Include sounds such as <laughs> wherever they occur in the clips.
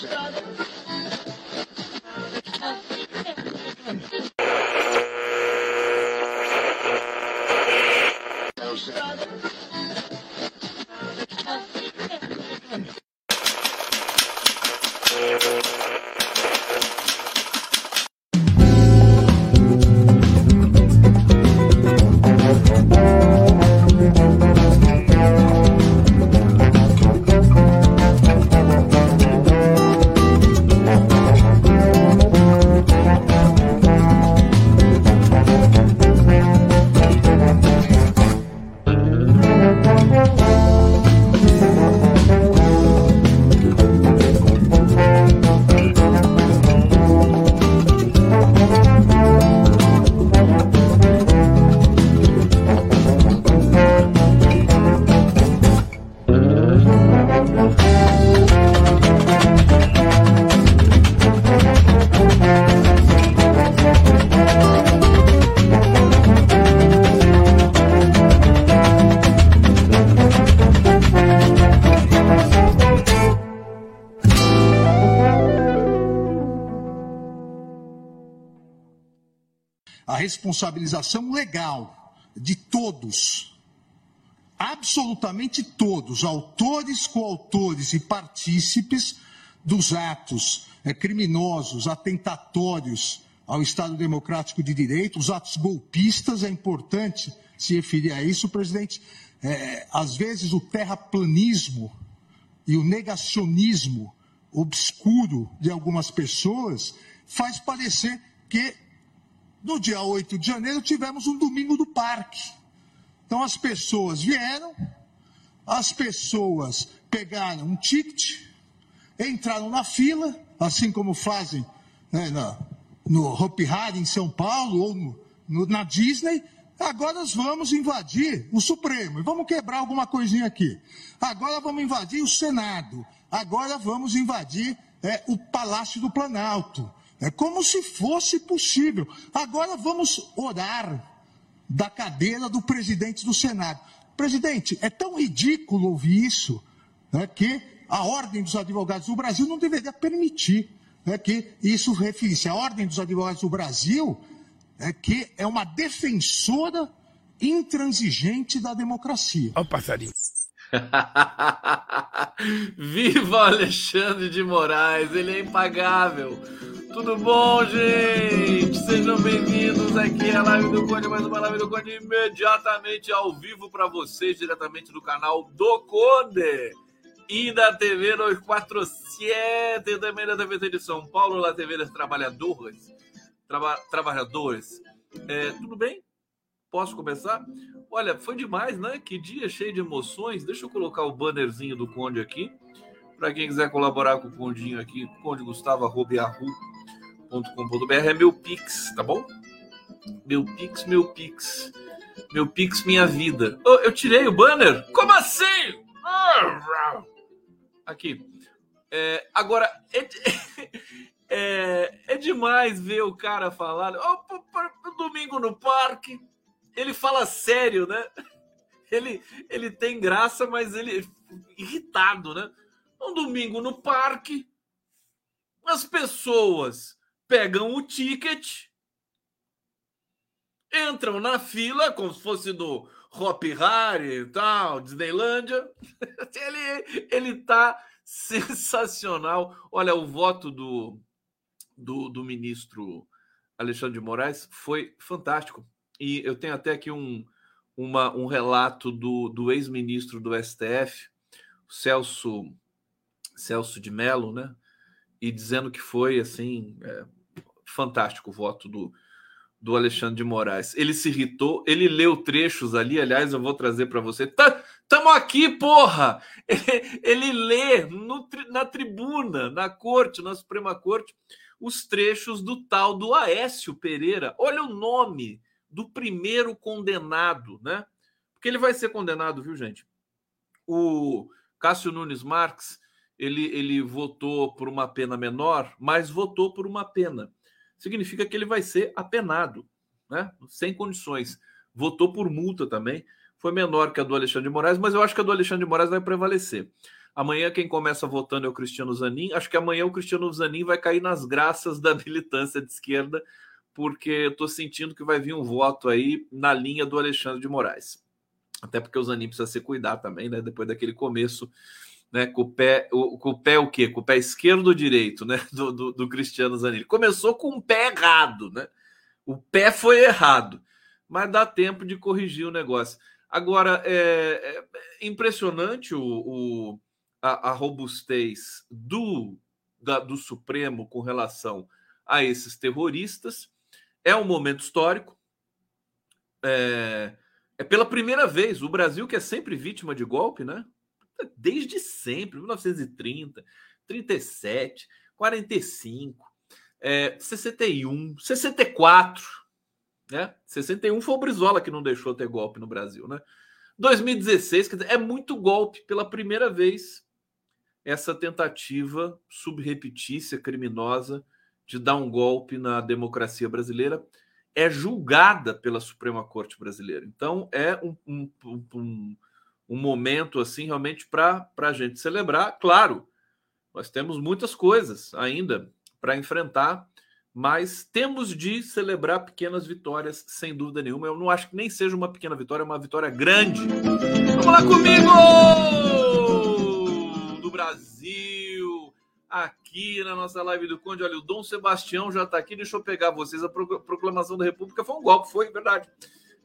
Shut up. Responsabilização legal de todos, absolutamente todos, autores, coautores e partícipes dos atos é, criminosos, atentatórios ao Estado Democrático de Direito, os atos golpistas, é importante se referir a isso, presidente. É, às vezes o terraplanismo e o negacionismo obscuro de algumas pessoas faz parecer que no dia 8 de janeiro, tivemos um domingo do parque. Então, as pessoas vieram, as pessoas pegaram um ticket, entraram na fila, assim como fazem né, no Hopi Hari, em São Paulo, ou no, no, na Disney. Agora nós vamos invadir o Supremo e vamos quebrar alguma coisinha aqui. Agora vamos invadir o Senado. Agora vamos invadir é, o Palácio do Planalto. É como se fosse possível. Agora vamos orar da cadeira do presidente do Senado. Presidente, é tão ridículo ouvir isso né, que a Ordem dos Advogados do Brasil não deveria permitir né, que isso referisse. A Ordem dos Advogados do Brasil é que é uma defensora intransigente da democracia. Olha o passarinho. <laughs> Viva Alexandre de Moraes, ele é impagável. Tudo bom, gente? Sejam bem-vindos aqui à live do Conde, mais uma live do Conde imediatamente ao vivo para vocês, diretamente do canal do Conde e da TV 247, também da TVT de São Paulo, da TV das Trabalhadoras. Traba trabalhadores. É, tudo bem? Posso começar? Olha, foi demais, né? Que dia cheio de emoções. Deixa eu colocar o bannerzinho do Conde aqui. Para quem quiser colaborar com o Condinho aqui, Conde Gustavo, arroba, com.br é meu Pix, tá bom? Meu Pix, meu Pix. Meu Pix, minha vida. Oh, eu tirei o banner? Como assim? Aqui. É, agora, é, <laughs> é, é, demais ver o cara falar. Oh, domingo no parque. Ele fala sério, né? <laughs> Ele, ele tem graça, mas ele irritado, né? Um domingo no parque, as pessoas pegam o ticket, entram na fila, como se fosse do Hop Harry e tal, Disneylândia. <laughs> ele, ele tá sensacional. Olha, o voto do, do, do ministro Alexandre de Moraes foi fantástico. E eu tenho até aqui um, uma, um relato do, do ex-ministro do STF, Celso, Celso de Mello, né? E dizendo que foi assim. É, fantástico o voto do, do Alexandre de Moraes. Ele se irritou, ele leu trechos ali, aliás, eu vou trazer para você. Tá, tamo aqui, porra! <laughs> Ele, ele lê no, na tribuna, na corte, na Suprema Corte, os trechos do tal do Aécio Pereira. Olha o nome do primeiro condenado, né? Porque ele vai ser condenado, viu, gente? O Cássio Nunes Marques, ele, ele votou por uma pena menor, mas votou por uma pena significa que ele vai ser apenado, né? sem condições. Votou por multa também, foi menor que a do Alexandre de Moraes, mas eu acho que a do Alexandre de Moraes vai prevalecer. Amanhã quem começa votando é o Cristiano Zanin. Acho que amanhã o Cristiano Zanin vai cair nas graças da <laughs> militância de esquerda, porque eu estou sentindo que vai vir um voto aí na linha do Alexandre de Moraes. Até porque o Zanin precisa se cuidar também, né? Depois daquele começo, né? Com o pé, o, com o pé o quê? Com o pé esquerdo ou direito, né? Do, do, do Cristiano Zanin. Ele começou com o pé errado, né? O pé foi errado, mas dá tempo de corrigir o negócio. Agora, é, é impressionante o, o a, a, robustez do, da, do Supremo com relação a esses terroristas. É um momento histórico. É, é pela primeira vez o Brasil, que é sempre vítima de golpe, né? Desde sempre, 1930, 37, 45, é, 61, 64, né? 61 foi o Brizola que não deixou ter golpe no Brasil, né? 2016, quer dizer, é muito golpe pela primeira vez essa tentativa subrepetícia criminosa de dar um golpe na democracia brasileira é julgada pela Suprema Corte Brasileira. Então é um, um, um, um momento assim realmente para a gente celebrar. Claro, nós temos muitas coisas ainda para enfrentar, mas temos de celebrar pequenas vitórias, sem dúvida nenhuma. Eu não acho que nem seja uma pequena vitória, é uma vitória grande. Vamos lá comigo! Do Brasil! aqui na nossa live do Conde. Olha, o Dom Sebastião já está aqui. Deixa eu pegar vocês. A proclamação da República foi um golpe, foi verdade.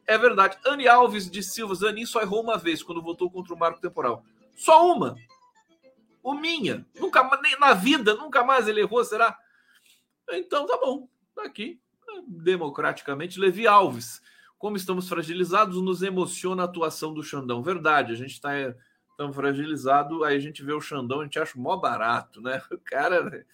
É verdade. Anne Alves de Silva, Zanin só errou uma vez quando votou contra o marco temporal. Só uma. O minha. Nunca nem na vida, nunca mais ele errou, será? Então tá bom. Tá aqui. Democraticamente, Levi Alves. Como estamos fragilizados, nos emociona a atuação do Xandão. Verdade, a gente está tão fragilizado, aí a gente vê o Xandão, a gente acha mó barato, né? <laughs> O cara,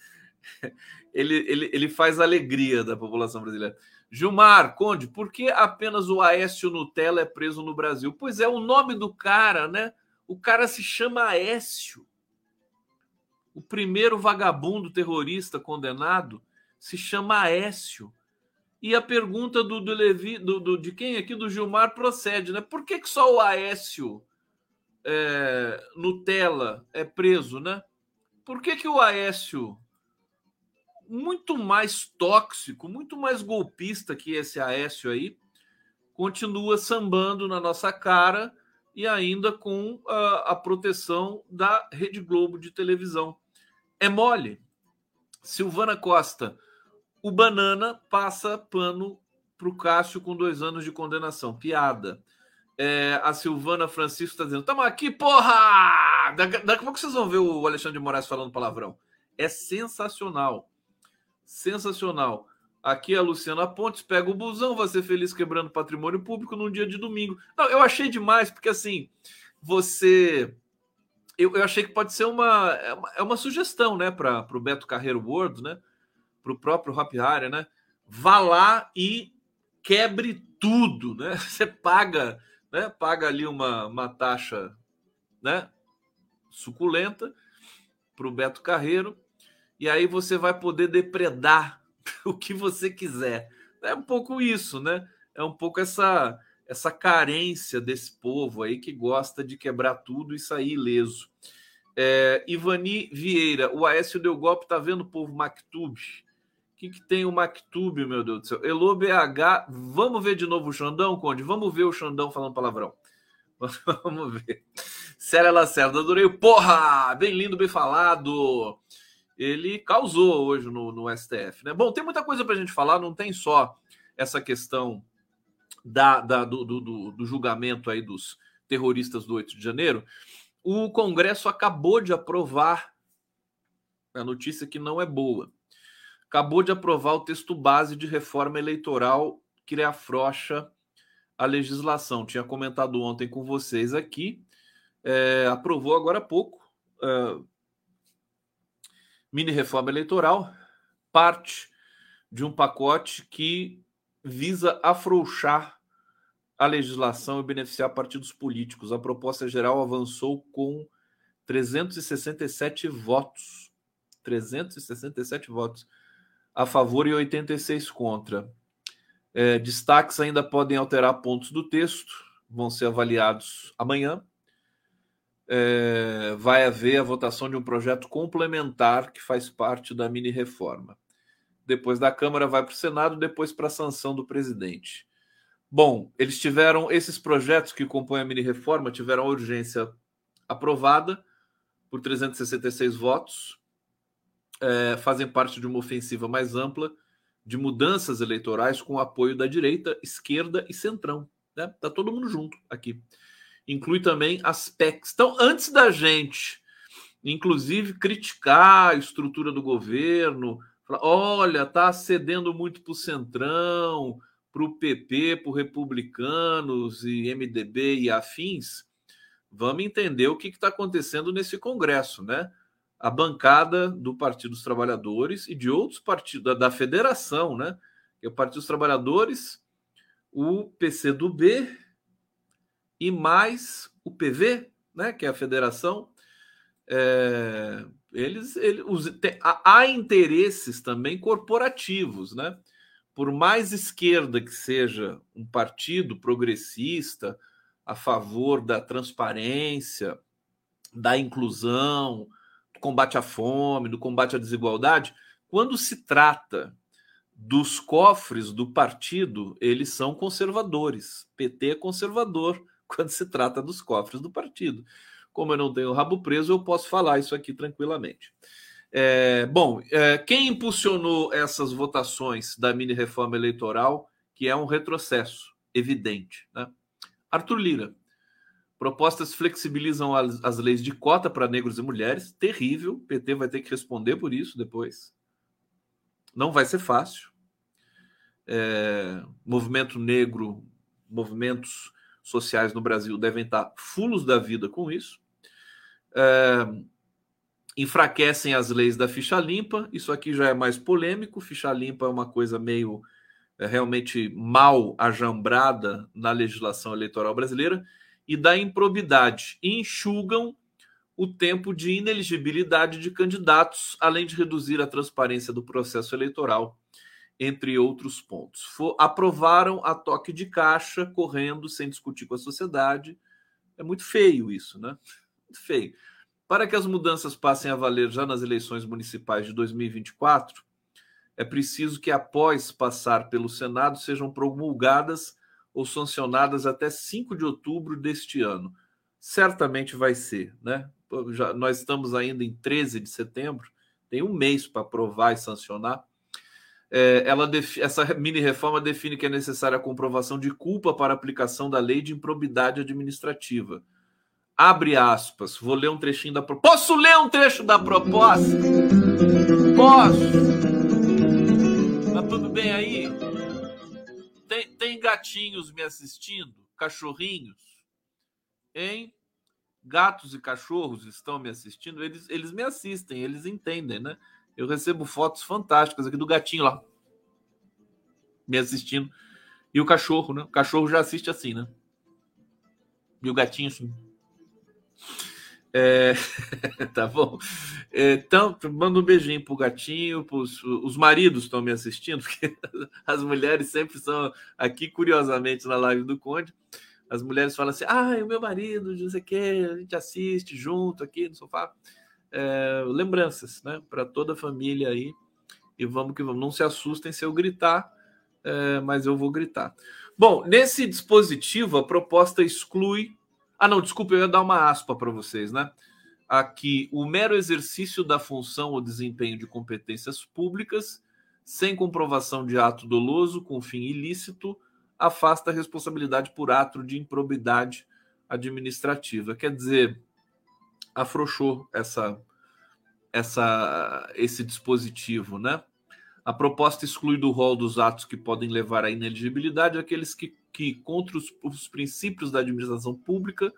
<laughs> ele, ele, ele faz alegria da população brasileira. Gilmar, Conde, por que apenas o Aécio Nutella é preso no Brasil? Pois é, o nome do cara, né? O cara se chama Aécio. O primeiro vagabundo terrorista condenado se chama Aécio. E a pergunta do, do Levi, do, do, de quem aqui, do Gilmar, procede, né? Por que, que só o Aécio é, Nutella é preso, né? Por que, que o Aécio, muito mais tóxico, muito mais golpista que esse Aécio aí, continua sambando na nossa cara e ainda com a, a proteção da Rede Globo de televisão? É mole. Silvana Costa, o Banana passa pano para o Cássio com dois anos de condenação. Piada. É, a Silvana Francisco está dizendo: Tamo aqui, porra! Daqui, daqui a pouco vocês vão ver o Alexandre de Moraes falando palavrão. É sensacional. Sensacional. Aqui a Luciana Pontes pega o busão, vai ser feliz quebrando patrimônio público num dia de domingo. Não, eu achei demais, porque assim, você. Eu, eu achei que pode ser uma, é uma, é uma sugestão, né, para o Beto Carreiro World, né, para o próprio Hop Harry, né? Vá lá e quebre tudo, né? <laughs> Você paga né? Paga ali uma, uma taxa, né? Suculenta para o Beto Carreiro e aí você vai poder depredar <laughs> o que você quiser. É um pouco isso, né? É um pouco essa essa carência desse povo aí que gosta de quebrar tudo e sair ileso. É, Ivani Vieira, o Aécio deu golpe, tá vendo o povo Mactube? que, que tem o Mactube, meu Deus do céu? Elô BH, vamos ver de novo o Xandão, Conde? Vamos ver o Xandão falando palavrão. <laughs> Vamos ver. Sério Lacerda, adorei o porra! Bem lindo, bem falado. Ele causou hoje no, no STF, né? Bom, tem muita coisa para a gente falar, não tem só essa questão da, da do, do, do julgamento aí dos terroristas do 8 de janeiro. O Congresso acabou de aprovar a notícia que não é boa acabou de aprovar o texto base de reforma eleitoral que afrouxa a legislação. Tinha comentado ontem com vocês aqui, é, aprovou agora há pouco é, mini reforma eleitoral, parte de um pacote que visa afrouxar a legislação e beneficiar partidos políticos. A proposta geral avançou com 367 votos. 367 votos a favor e 86 contra. É, destaques ainda podem alterar pontos do texto, vão ser avaliados amanhã. É, vai haver a votação de um projeto complementar que faz parte da mini reforma. Depois da Câmara vai para o Senado, depois para a sanção do presidente. Bom, eles tiveram esses projetos que compõem a mini reforma tiveram a urgência aprovada por 366 votos, é, fazem parte de uma ofensiva mais ampla de mudanças eleitorais com apoio da direita, esquerda e centrão. Né? Tá todo mundo junto aqui. Inclui também as PECs. Então, antes da gente, inclusive, criticar a estrutura do governo, falar, olha, tá cedendo muito para o centrão, para o PP, para republicanos e MDB e afins, vamos entender o que está acontecendo nesse Congresso, né? A bancada do Partido dos Trabalhadores e de outros partidos, da, da federação, né? Que é o Partido dos Trabalhadores, o PCdoB e mais o PV, né? Que é a federação. É, eles, eles os, há interesses também corporativos, né? Por mais esquerda que seja um partido progressista, a favor da transparência, da inclusão, do combate à fome, do combate à desigualdade, quando se trata dos cofres do partido, eles são conservadores. PT é conservador quando se trata dos cofres do partido. Como eu não tenho rabo preso, eu posso falar isso aqui tranquilamente. É, bom, é, quem impulsionou essas votações da mini reforma eleitoral, que é um retrocesso evidente, né? Arthur Lira. Propostas flexibilizam as, as leis de cota para negros e mulheres. Terrível. O PT vai ter que responder por isso depois. Não vai ser fácil. É, movimento negro, movimentos sociais no Brasil devem estar fulos da vida com isso. É, enfraquecem as leis da ficha limpa. Isso aqui já é mais polêmico. Ficha limpa é uma coisa meio é, realmente mal ajambrada na legislação eleitoral brasileira e da improbidade. Enxugam o tempo de ineligibilidade de candidatos, além de reduzir a transparência do processo eleitoral, entre outros pontos. For, aprovaram a toque de caixa, correndo sem discutir com a sociedade. É muito feio isso, né? Muito feio. Para que as mudanças passem a valer já nas eleições municipais de 2024, é preciso que, após passar pelo Senado, sejam promulgadas ou sancionadas até 5 de outubro deste ano. Certamente vai ser, né? Já, nós estamos ainda em 13 de setembro, tem um mês para aprovar e sancionar. É, ela essa mini reforma define que é necessária a comprovação de culpa para aplicação da lei de improbidade administrativa. Abre aspas, vou ler um trechinho da proposta. Posso ler um trecho da proposta? Posso tudo bem aí? Tem, tem gatinhos me assistindo? Cachorrinhos? Hein? Gatos e cachorros estão me assistindo? Eles, eles me assistem, eles entendem, né? Eu recebo fotos fantásticas aqui do gatinho lá me assistindo. E o cachorro, né? O cachorro já assiste assim, né? E o gatinho assim. É... <laughs> tá bom. Então, manda um beijinho pro gatinho, pros, os maridos estão me assistindo, <laughs> porque as mulheres sempre são aqui, curiosamente, na live do Conde. As mulheres falam assim: ah, o meu marido, não sei o quê, a gente assiste junto aqui no sofá. É, lembranças, né? Para toda a família aí. E vamos que vamos. Não se assustem se eu gritar, é, mas eu vou gritar. Bom, nesse dispositivo, a proposta exclui ah, não, desculpa, eu ia dar uma aspa para vocês, né? Aqui, o mero exercício da função ou desempenho de competências públicas, sem comprovação de ato doloso com fim ilícito, afasta a responsabilidade por ato de improbidade administrativa. Quer dizer, afrouxou essa, essa, esse dispositivo, né? A proposta exclui do rol dos atos que podem levar à ineligibilidade aqueles que que, contra os, os princípios da administração pública,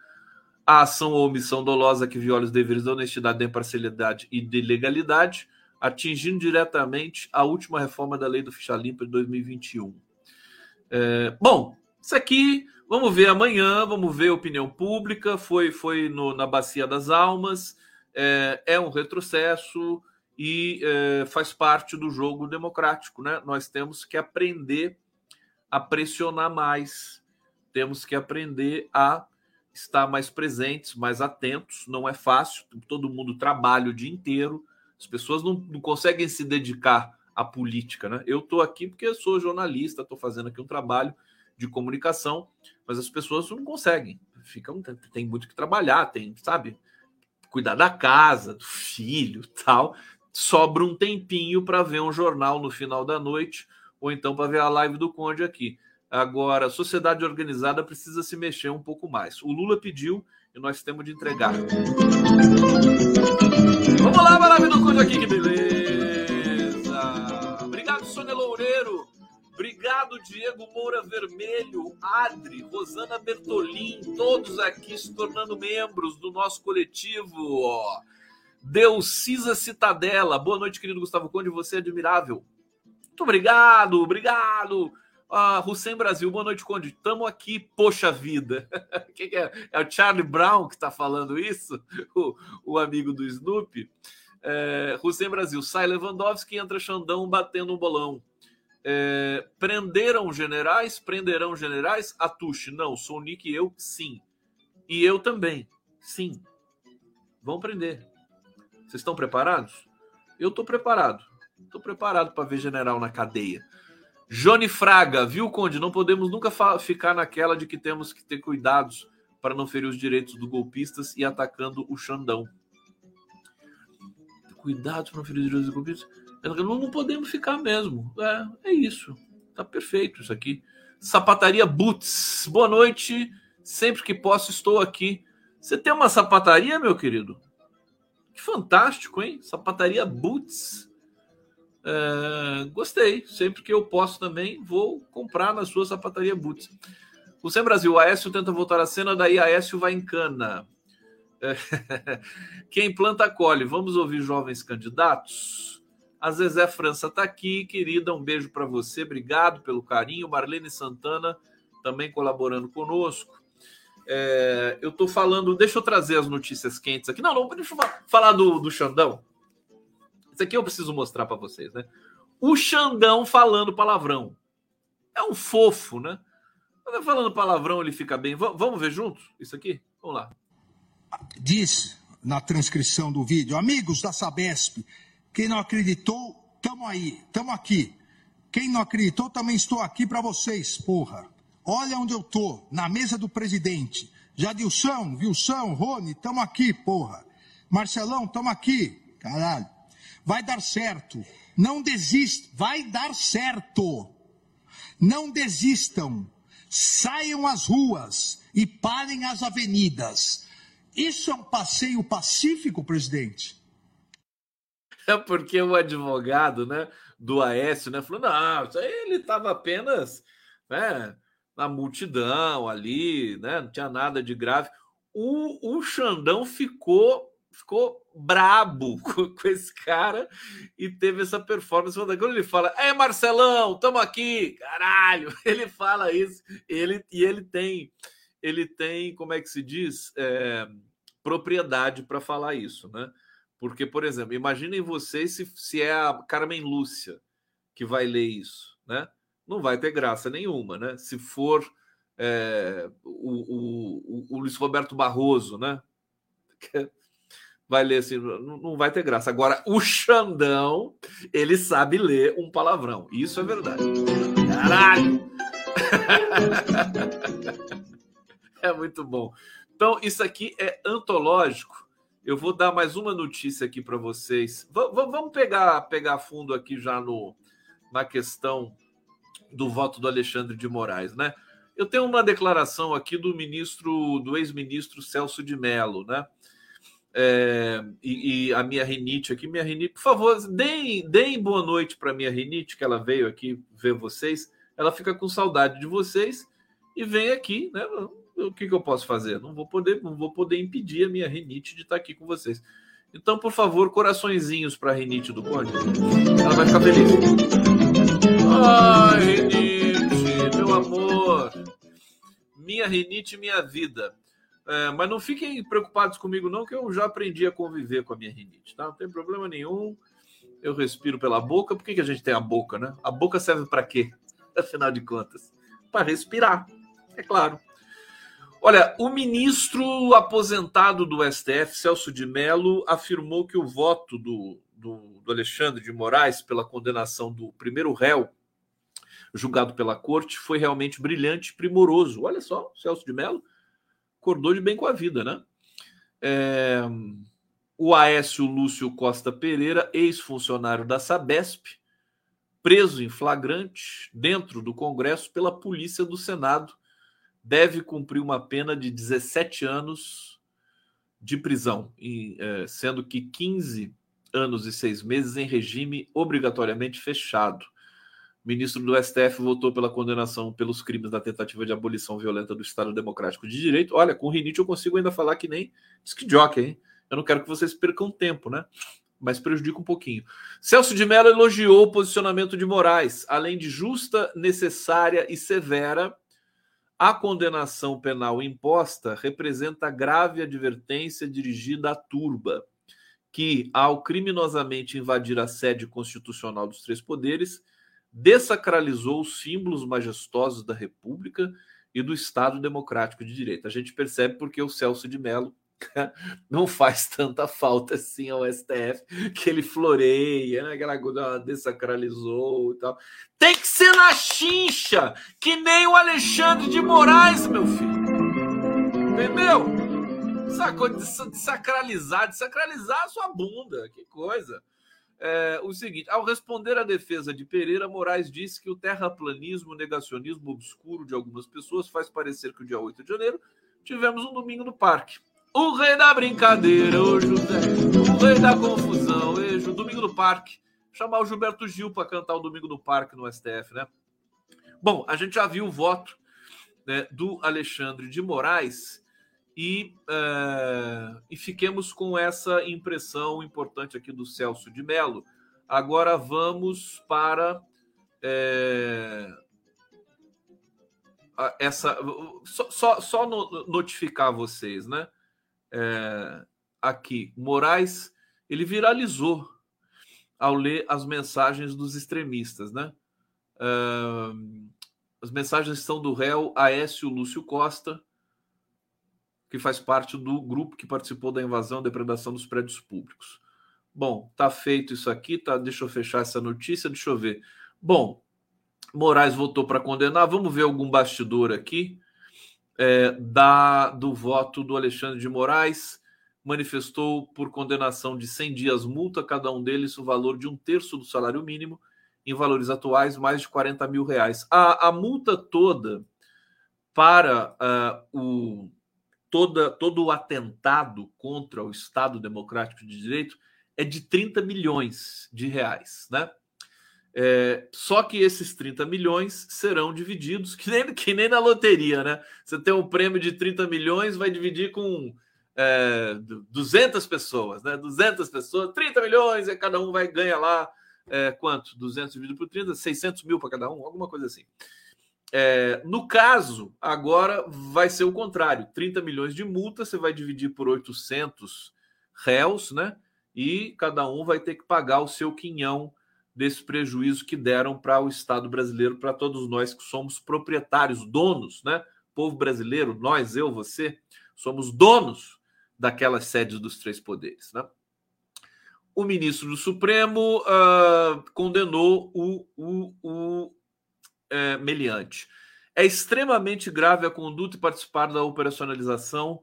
a ação ou omissão dolosa que viola os deveres da honestidade, da imparcialidade e de legalidade, atingindo diretamente a última reforma da lei do Ficha Limpa de 2021. É, bom, isso aqui, vamos ver amanhã, vamos ver a opinião pública, foi, foi no, na Bacia das Almas, é, é um retrocesso e é, faz parte do jogo democrático. Né? Nós temos que aprender a pressionar mais, temos que aprender a estar mais presentes, mais atentos. Não é fácil, todo mundo trabalha o dia inteiro, as pessoas não, não conseguem se dedicar à política. Né? Eu estou aqui porque sou jornalista, estou fazendo aqui um trabalho de comunicação, mas as pessoas não conseguem. Ficam, tem muito que trabalhar, tem, sabe, cuidar da casa, do filho, <laughs> tal. Sobra um tempinho para ver um jornal no final da noite ou então para ver a live do Conde aqui. Agora, a sociedade organizada precisa se mexer um pouco mais. O Lula pediu e nós temos de entregar. Vamos lá, maravilha do Conde aqui, que beleza! Obrigado, Diego Moura Vermelho, Adri, Rosana Bertolin, todos aqui se tornando membros do nosso coletivo. Delcisa Citadela, boa noite, querido Gustavo Conde, você é admirável. Muito obrigado, obrigado. Ah, Hussein Brasil, boa noite, Conde. Estamos aqui, poxa vida. <laughs> Quem que é? é o Charlie Brown que está falando isso? O, o, amigo do Snoopy. É, Hussein Brasil, sai Lewandowski entra Xandão batendo um bolão. É, prenderam generais? Prenderão generais? Atushi, não. Sou Nick e eu, sim. E eu também, sim. Vão prender. Vocês estão preparados? Eu estou preparado. Estou preparado para ver general na cadeia. Johnny Fraga, viu, Conde? Não podemos nunca ficar naquela de que temos que ter cuidados para não ferir os direitos dos golpistas e atacando o Xandão. Cuidado para não ferir os direitos dos golpistas. Não, não podemos ficar mesmo. É, é isso. Tá perfeito isso aqui. Sapataria Boots. Boa noite. Sempre que posso, estou aqui. Você tem uma sapataria, meu querido? Que fantástico, hein? Sapataria Boots. É, gostei. Sempre que eu posso também, vou comprar na sua sapataria Boots. O Sem Brasil, Aécio tenta voltar à cena, daí Aécio vai em cana. É, <laughs> quem planta, colhe. Vamos ouvir jovens candidatos? A Zezé França está aqui, querida. Um beijo para você. Obrigado pelo carinho. Marlene Santana também colaborando conosco. É, eu estou falando, deixa eu trazer as notícias quentes aqui. Não, não, deixa eu falar do, do Xandão. Isso aqui eu preciso mostrar para vocês, né? O Xandão falando palavrão. É um fofo, né? Quando falando palavrão, ele fica bem. V vamos ver juntos isso aqui? Vamos lá. Diz na transcrição do vídeo, amigos da Sabesp, quem não acreditou, tamo aí, tamo aqui. Quem não acreditou, também estou aqui para vocês, porra. Olha onde eu tô, na mesa do presidente. Jadilson, Wilson, Rony, tamo aqui, porra. Marcelão, tamo aqui. Caralho. Vai dar certo. Não desista. Vai dar certo. Não desistam. Saiam às ruas e parem as avenidas. Isso é um passeio pacífico, presidente? É <laughs> porque o advogado, né, do Aécio, né, falou: não, isso aí ele estava apenas, né, na multidão ali, né, não tinha nada de grave. O, o Xandão ficou ficou brabo <laughs> com, com, esse cara e teve essa performance. Quando ele fala, é Marcelão, tamo aqui, caralho, <laughs> ele fala isso, ele e ele tem, ele tem, como é que se diz, é, propriedade para falar isso, né? Porque, por exemplo, imaginem vocês se, se é a Carmen Lúcia que vai ler isso, né? Não vai ter graça nenhuma, né? Se for é, o, o, o Luiz Roberto Barroso, né? <laughs> vai ler assim, não, não vai ter graça. Agora, o Xandão, ele sabe ler um palavrão. Isso é verdade. Caralho! <laughs> é muito bom. Então, isso aqui é antológico. Eu vou dar mais uma notícia aqui para vocês. V vamos pegar, pegar fundo aqui já no, na questão do voto do Alexandre de Moraes, né? Eu tenho uma declaração aqui do ministro, do ex-ministro Celso de Mello, né? É, e, e, a minha rinite aqui, minha rinite, por favor, deem, deem boa noite para minha rinite, que ela veio aqui ver vocês. Ela fica com saudade de vocês e vem aqui, né? O que, que eu posso fazer? Não vou poder, não vou poder impedir a minha rinite de estar aqui com vocês. Então, por favor, coraçõezinhos para a rinite do Conde. Ela vai ficar feliz. Ai, rinite, meu amor. Minha rinite, minha vida. É, mas não fiquem preocupados comigo, não, que eu já aprendi a conviver com a minha rinite, tá? Não tem problema nenhum. Eu respiro pela boca. Por que, que a gente tem a boca, né? A boca serve para quê? <laughs> Afinal de contas, para respirar, é claro. Olha, o ministro aposentado do STF, Celso de Mello, afirmou que o voto do, do, do Alexandre de Moraes pela condenação do primeiro réu julgado pela corte foi realmente brilhante e primoroso. Olha só, Celso de Mello acordou de bem com a vida, né? É, o Aécio Lúcio Costa Pereira, ex-funcionário da Sabesp, preso em flagrante dentro do Congresso pela polícia do Senado deve cumprir uma pena de 17 anos de prisão, é, sendo que 15 anos e seis meses em regime obrigatoriamente fechado. O ministro do STF votou pela condenação pelos crimes da tentativa de abolição violenta do Estado Democrático de Direito. Olha, com rinite eu consigo ainda falar que nem disque hein? Eu não quero que vocês percam tempo, né? Mas prejudica um pouquinho. Celso de Mello elogiou o posicionamento de Moraes, além de justa, necessária e severa a condenação penal imposta representa grave advertência dirigida à turba, que, ao criminosamente invadir a sede constitucional dos três poderes, desacralizou os símbolos majestosos da República e do Estado Democrático de Direito. A gente percebe porque o Celso de Mello <laughs> não faz tanta falta assim ao STF, que ele floreia, né? aquela coisa desacralizou e tal. Tem que ser na chincha, que nem o Alexandre de Moraes, meu filho. Entendeu? Essa coisa de desacralizar, desacralizar a sua bunda, que coisa. É, o seguinte, ao responder à defesa de Pereira, Moraes disse que o terraplanismo, negacionismo obscuro de algumas pessoas faz parecer que o dia 8 de janeiro tivemos um domingo no parque. O rei da brincadeira, o José. O rei da confusão, o Domingo do Parque. Chamar o Gilberto Gil para cantar o Domingo do Parque no STF, né? Bom, a gente já viu o voto né, do Alexandre de Moraes e, uh, e fiquemos com essa impressão importante aqui do Celso de Mello. Agora vamos para é, essa. Só, só, só notificar vocês, né? É, aqui, Moraes, ele viralizou ao ler as mensagens dos extremistas, né? Uh, as mensagens são do réu Aécio Lúcio Costa, que faz parte do grupo que participou da invasão e depredação dos prédios públicos. Bom, tá feito isso aqui, tá? Deixa eu fechar essa notícia, deixa eu ver. Bom, Moraes votou para condenar. Vamos ver algum bastidor aqui é, da, do voto do Alexandre de Moraes, manifestou por condenação de 100 dias multa, cada um deles o valor de um terço do salário mínimo, em valores atuais, mais de 40 mil reais. A, a multa toda para uh, o, toda, todo o atentado contra o Estado Democrático de Direito é de 30 milhões de reais, né? É, só que esses 30 milhões serão divididos, que nem, que nem na loteria, né? Você tem um prêmio de 30 milhões, vai dividir com é, 200 pessoas, né? 200 pessoas, 30 milhões, e cada um vai ganhar lá é, quanto? 200 dividido por 30, 600 mil para cada um, alguma coisa assim. É, no caso, agora vai ser o contrário: 30 milhões de multa, você vai dividir por 800 réus, né? E cada um vai ter que pagar o seu quinhão desse prejuízo que deram para o Estado brasileiro, para todos nós que somos proprietários, donos, né? Povo brasileiro, nós, eu, você, somos donos daquelas sedes dos três poderes, né? O ministro do Supremo uh, condenou o, o, o é, meliante. É extremamente grave a conduta e participar da operacionalização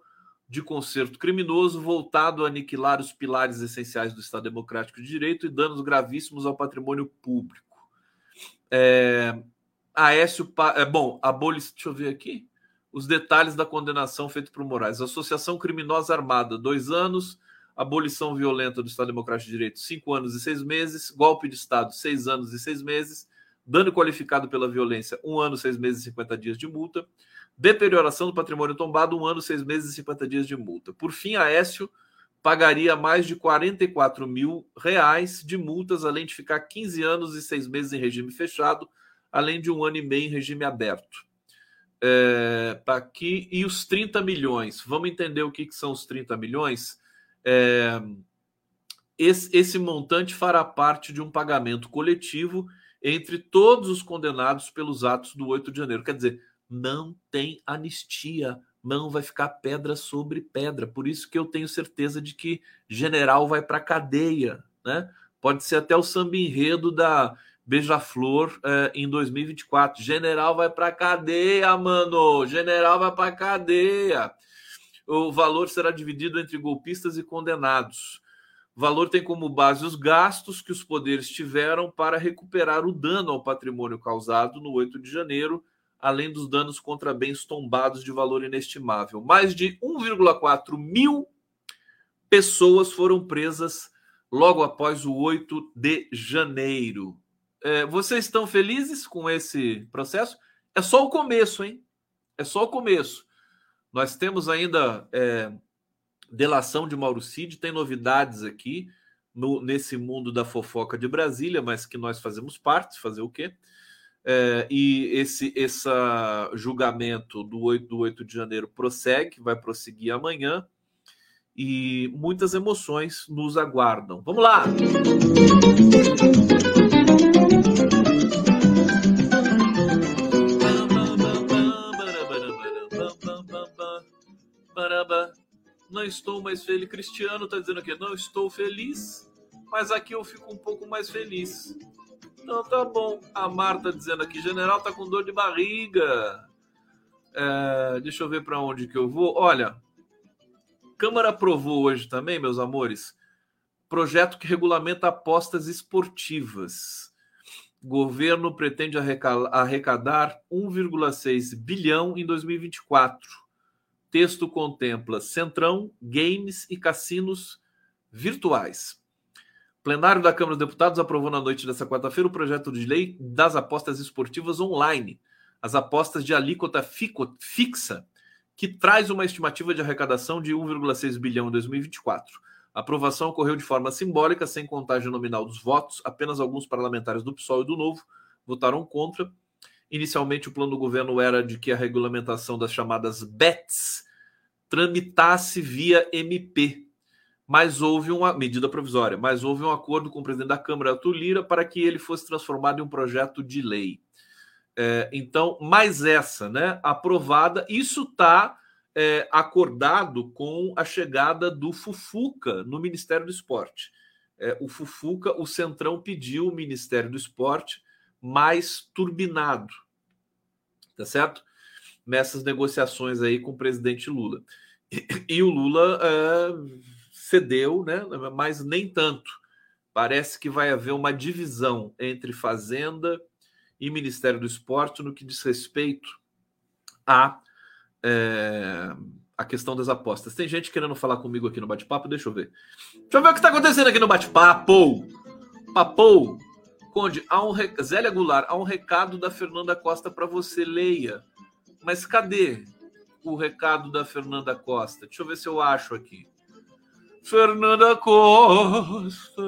de conserto criminoso voltado a aniquilar os pilares essenciais do Estado Democrático de Direito e danos gravíssimos ao patrimônio público. É, Aécio, é, bom, abolição, deixa eu ver aqui, os detalhes da condenação feita por Moraes. Associação criminosa armada, dois anos. Abolição violenta do Estado Democrático de Direito, cinco anos e seis meses. Golpe de Estado, seis anos e seis meses. Dano qualificado pela violência, um ano, seis meses e cinquenta dias de multa. Deterioração do patrimônio tombado, um ano, seis meses e 50 dias de multa. Por fim, Aécio pagaria mais de 44 mil reais de multas, além de ficar 15 anos e seis meses em regime fechado, além de um ano e meio em regime aberto. É, tá aqui. E os 30 milhões. Vamos entender o que, que são os 30 milhões. É, esse, esse montante fará parte de um pagamento coletivo entre todos os condenados pelos atos do 8 de janeiro. Quer dizer, não tem anistia não vai ficar pedra sobre pedra. Por isso que eu tenho certeza de que general vai para cadeia, né? Pode ser até o samba enredo da Beija-Flor eh, em 2024. General vai para cadeia, mano. General vai para cadeia. O valor será dividido entre golpistas e condenados. O valor tem como base os gastos que os poderes tiveram para recuperar o dano ao patrimônio causado no 8 de janeiro além dos danos contra bens tombados de valor inestimável. Mais de 1,4 mil pessoas foram presas logo após o 8 de janeiro. É, vocês estão felizes com esse processo? É só o começo, hein? É só o começo. Nós temos ainda é, delação de Mauro Cid, tem novidades aqui no, nesse mundo da fofoca de Brasília, mas que nós fazemos parte, fazer o quê? É, e esse essa julgamento do 8, do 8 de janeiro prossegue, vai prosseguir amanhã, e muitas emoções nos aguardam. Vamos lá! Não estou mais feliz. Cristiano está dizendo aqui, não estou feliz, mas aqui eu fico um pouco mais feliz. Então tá bom. A Marta dizendo aqui, general tá com dor de barriga. É, deixa eu ver para onde que eu vou. Olha, Câmara aprovou hoje também, meus amores, projeto que regulamenta apostas esportivas. governo pretende arrecadar 1,6 bilhão em 2024. Texto contempla Centrão, games e cassinos virtuais plenário da Câmara dos Deputados aprovou na noite dessa quarta-feira o projeto de lei das apostas esportivas online, as apostas de alíquota fixa, que traz uma estimativa de arrecadação de 1,6 bilhão em 2024. A aprovação ocorreu de forma simbólica, sem contagem nominal dos votos. Apenas alguns parlamentares do PSOL e do Novo votaram contra. Inicialmente, o plano do governo era de que a regulamentação das chamadas BETs tramitasse via MP, mas houve uma medida provisória, mas houve um acordo com o presidente da Câmara, Arthur Lira, para que ele fosse transformado em um projeto de lei. É, então, mais essa, né, aprovada, isso está é, acordado com a chegada do Fufuca no Ministério do Esporte. É, o Fufuca, o Centrão pediu o Ministério do Esporte mais turbinado, tá certo? Nessas negociações aí com o presidente Lula. E, e o Lula é, cedeu, né? mas nem tanto. Parece que vai haver uma divisão entre Fazenda e Ministério do Esporte no que diz respeito a, é, questão das apostas. Tem gente querendo falar comigo aqui no bate-papo, deixa eu ver. Deixa eu ver o que está acontecendo aqui no bate-papo. Papo, Conde, há um rec... Zélia Goulart, há um recado da Fernanda Costa para você, leia. Mas cadê o recado da Fernanda Costa? Deixa eu ver se eu acho aqui. Fernanda Costa.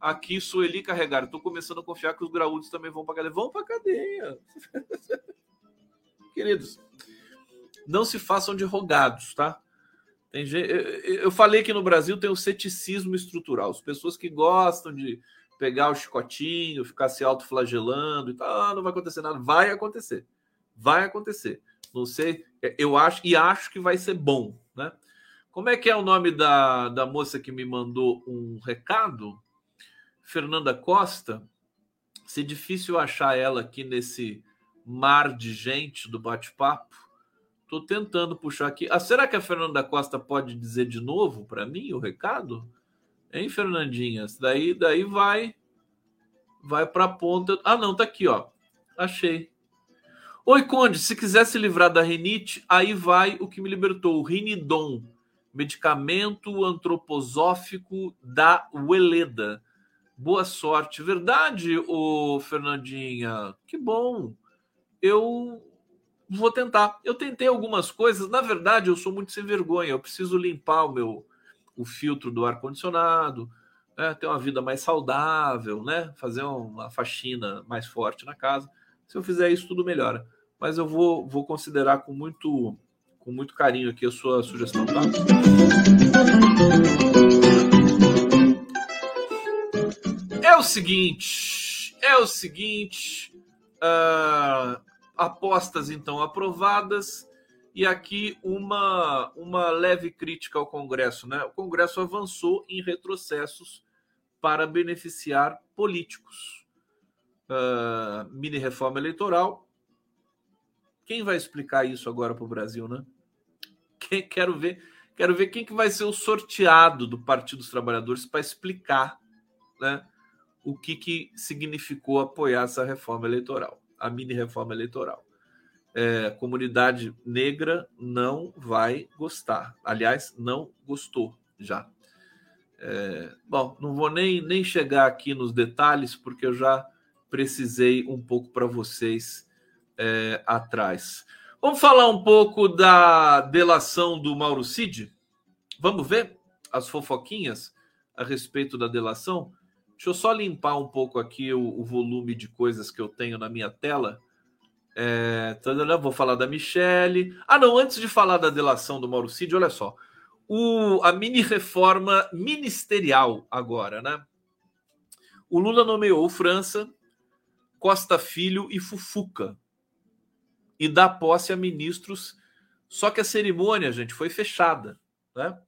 Aqui Sueli carregar. Estou começando a confiar que os graúdos também vão para cadeia. Vão para cadeia. <laughs> Queridos, não se façam de rogados, tá? Tem gente... Eu falei que no Brasil tem o ceticismo estrutural. As pessoas que gostam de pegar o chicotinho, ficar se autoflagelando e tal, ah, não vai acontecer nada. Vai acontecer. Vai acontecer. Não sei, eu acho e acho que vai ser bom? Como é que é o nome da, da moça que me mandou um recado? Fernanda Costa. Se é difícil achar ela aqui nesse mar de gente do bate-papo, estou tentando puxar aqui. Ah, será que a Fernanda Costa pode dizer de novo para mim o recado? Hein, Fernandinha? Daí, daí vai vai para a ponta. Ah, não, tá aqui, ó. Achei. Oi, Conde, se quiser se livrar da rinite, aí vai o que me libertou, o Rinidon medicamento antroposófico da Weleda. Boa sorte. Verdade, ô Fernandinha? Que bom. Eu vou tentar. Eu tentei algumas coisas. Na verdade, eu sou muito sem vergonha. Eu preciso limpar o meu o filtro do ar condicionado, né? ter uma vida mais saudável, né? Fazer uma faxina mais forte na casa. Se eu fizer isso, tudo melhora. Mas eu vou, vou considerar com muito com muito carinho aqui a sua sugestão, tá? É o seguinte, é o seguinte, uh, apostas então aprovadas E aqui uma, uma leve crítica ao Congresso. Né? O Congresso avançou em retrocessos para beneficiar políticos. Uh, mini reforma eleitoral. Quem vai explicar isso agora para o Brasil, né? Quero ver, quero ver quem que vai ser o sorteado do Partido dos Trabalhadores para explicar, né, o que, que significou apoiar essa reforma eleitoral, a mini reforma eleitoral é, comunidade negra não vai gostar. Aliás, não gostou já. É, bom, não vou nem, nem chegar aqui nos detalhes, porque eu já precisei um pouco para vocês é, atrás. Vamos falar um pouco da delação do Mauro Cid? Vamos ver as fofoquinhas a respeito da delação? Deixa eu só limpar um pouco aqui o, o volume de coisas que eu tenho na minha tela é, vou falar da Michelle. Ah, não, antes de falar da delação do Mauro Cid, olha só. O, a mini reforma ministerial agora, né? O Lula nomeou França, Costa Filho e Fufuca e dá posse a ministros. Só que a cerimônia, gente, foi fechada, né?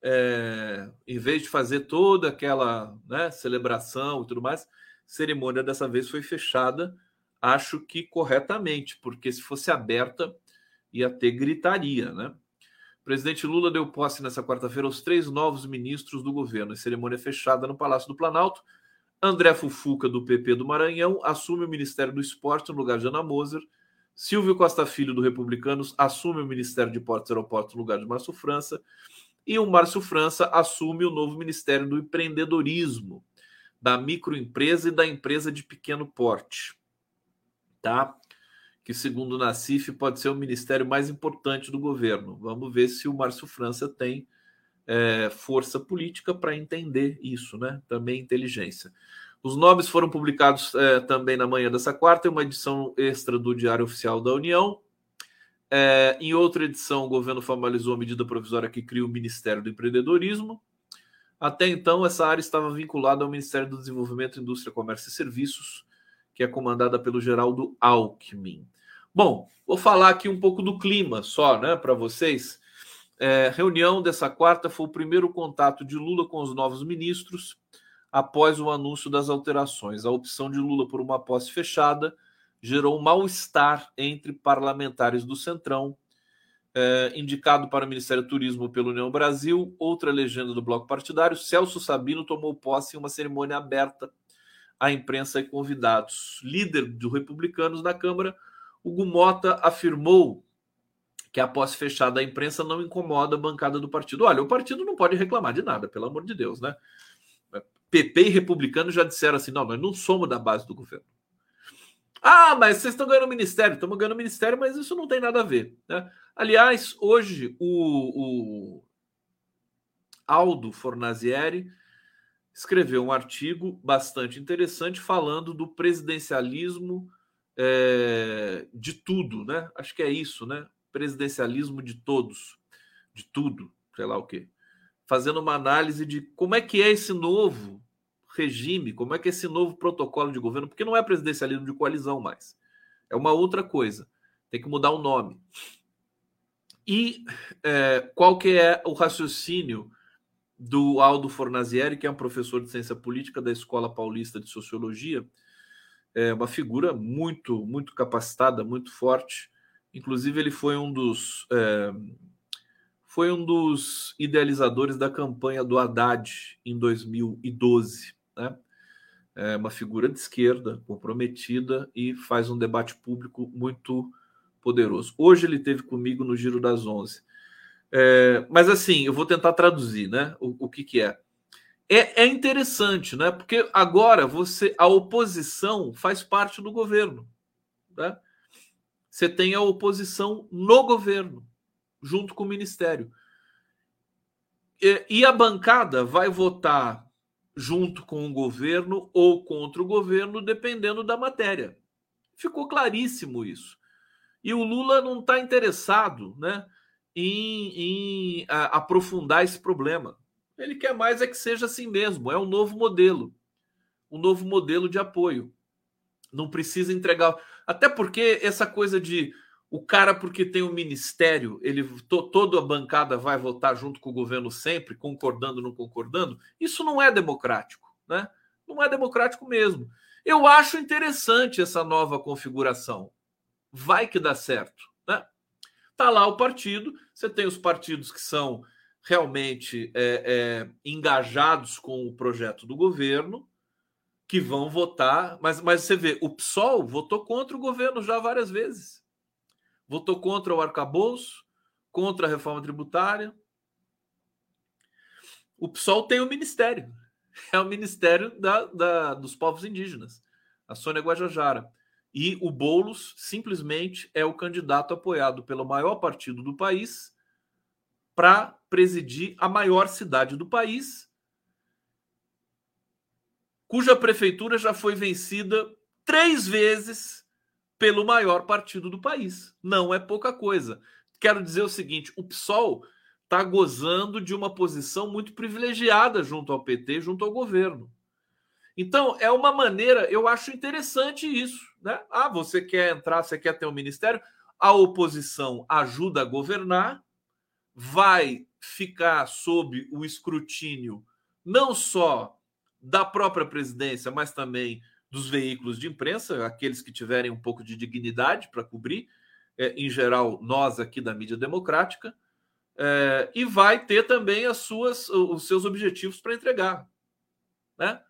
É, em vez de fazer toda aquela né, celebração e tudo mais, cerimônia dessa vez foi fechada acho que corretamente, porque se fosse aberta, ia ter gritaria, né? O presidente Lula deu posse nessa quarta-feira aos três novos ministros do governo, em cerimônia fechada no Palácio do Planalto. André Fufuca, do PP do Maranhão, assume o Ministério do Esporte no lugar de Ana Moser. Silvio Costa Filho, do Republicanos, assume o Ministério de Portos e Aeroportos no lugar de Márcio França. E o Márcio França assume o novo Ministério do Empreendedorismo, da microempresa e da empresa de pequeno porte tá? Que, segundo o Nacif, pode ser o ministério mais importante do governo. Vamos ver se o Márcio França tem é, força política para entender isso, né? Também inteligência. Os nomes foram publicados é, também na manhã dessa quarta, em uma edição extra do Diário Oficial da União. É, em outra edição, o governo formalizou a medida provisória que cria o Ministério do Empreendedorismo. Até então, essa área estava vinculada ao Ministério do Desenvolvimento, Indústria, Comércio e Serviços, que é comandada pelo Geraldo Alckmin. Bom, vou falar aqui um pouco do clima só, né, para vocês. É, reunião dessa quarta foi o primeiro contato de Lula com os novos ministros após o anúncio das alterações. A opção de Lula por uma posse fechada gerou mal-estar entre parlamentares do Centrão. É, indicado para o Ministério do Turismo pela União Brasil, outra legenda do bloco partidário, Celso Sabino tomou posse em uma cerimônia aberta à imprensa e convidados. Líder dos republicanos na Câmara, Hugo Mota afirmou que a posse fechada da imprensa não incomoda a bancada do partido. Olha, o partido não pode reclamar de nada, pelo amor de Deus, né? PP e republicano já disseram assim: não, nós não somos da base do governo. Ah, mas vocês estão ganhando ministério, estamos ganhando ministério, mas isso não tem nada a ver. Né? Aliás, hoje o, o Aldo Fornazieri escreveu um artigo bastante interessante falando do presidencialismo é, de tudo, né? Acho que é isso, né? Presidencialismo de todos, de tudo, sei lá o quê. Fazendo uma análise de como é que é esse novo regime, como é que é esse novo protocolo de governo, porque não é presidencialismo de coalizão mais. É uma outra coisa. Tem que mudar o nome. E é, qual que é o raciocínio do Aldo Fornazieri, que é um professor de ciência política da Escola Paulista de Sociologia, é uma figura muito, muito capacitada, muito forte. Inclusive, ele foi um dos é, foi um dos idealizadores da campanha do Haddad em 2012. Né? É uma figura de esquerda, comprometida e faz um debate público muito poderoso. Hoje ele teve comigo no Giro das Onze. É, mas assim, eu vou tentar traduzir, né? O, o que, que é. é. É interessante, né? Porque agora você, a oposição faz parte do governo, né? Você tem a oposição no governo, junto com o ministério. E, e a bancada vai votar junto com o governo ou contra o governo, dependendo da matéria. Ficou claríssimo isso. E o Lula não está interessado, né? em, em a, aprofundar esse problema. Ele quer mais é que seja assim mesmo, é um novo modelo, um novo modelo de apoio. Não precisa entregar. Até porque essa coisa de o cara, porque tem um ministério, ele to, toda a bancada vai votar junto com o governo sempre, concordando, não concordando. Isso não é democrático, né? Não é democrático mesmo. Eu acho interessante essa nova configuração. Vai que dá certo, né? Tá lá o partido. Você tem os partidos que são realmente é, é, engajados com o projeto do governo, que vão votar. Mas, mas você vê, o PSOL votou contra o governo já várias vezes votou contra o arcabouço, contra a reforma tributária. O PSOL tem o ministério, <laughs> é o Ministério da, da, dos Povos Indígenas, a Sônia Guajajara. E o Boulos simplesmente é o candidato apoiado pelo maior partido do país para presidir a maior cidade do país, cuja prefeitura já foi vencida três vezes pelo maior partido do país. Não é pouca coisa. Quero dizer o seguinte: o PSOL está gozando de uma posição muito privilegiada junto ao PT, junto ao governo. Então, é uma maneira, eu acho interessante isso. Né? Ah, você quer entrar, você quer ter um ministério, a oposição ajuda a governar, vai ficar sob o escrutínio não só da própria presidência, mas também dos veículos de imprensa, aqueles que tiverem um pouco de dignidade para cobrir, é, em geral, nós aqui da mídia democrática, é, e vai ter também as suas, os seus objetivos para entregar. Né?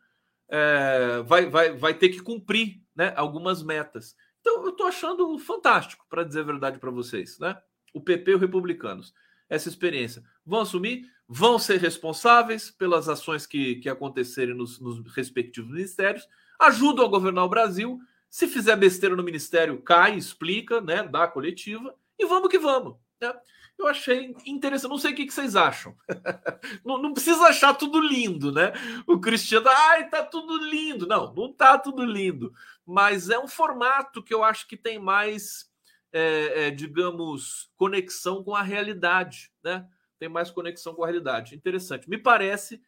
É, vai, vai, vai ter que cumprir né, algumas metas. Então, eu estou achando fantástico, para dizer a verdade para vocês. Né? O PP e os republicanos, essa experiência. Vão assumir, vão ser responsáveis pelas ações que, que acontecerem nos, nos respectivos ministérios ajudam a governar o Brasil. Se fizer besteira no ministério, cai, explica, né? Dá a coletiva e vamos que vamos. Né? Eu achei interessante. Não sei o que vocês acham. <laughs> não, não, precisa achar tudo lindo, né? O Cristiano, ai, tá tudo lindo. Não, não tá tudo lindo. Mas é um formato que eu acho que tem mais, é, é, digamos, conexão com a realidade, né? Tem mais conexão com a realidade. Interessante. Me parece,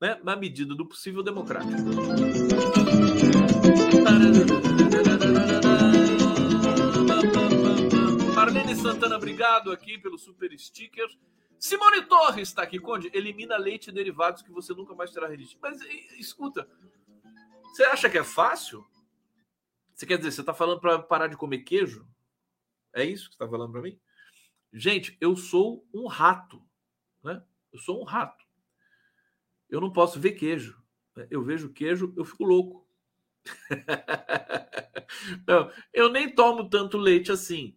né, na medida do possível, democrático. Marlene Santana, obrigado aqui pelo super sticker. Simone Torres está aqui, Conde. Elimina leite e derivados que você nunca mais terá rinite. Mas escuta, você acha que é fácil? Você quer dizer, você está falando para parar de comer queijo? É isso que você está falando para mim? Gente, eu sou um rato, né? Eu sou um rato. Eu não posso ver queijo. Eu vejo queijo, eu fico louco. <laughs> não, eu nem tomo tanto leite assim.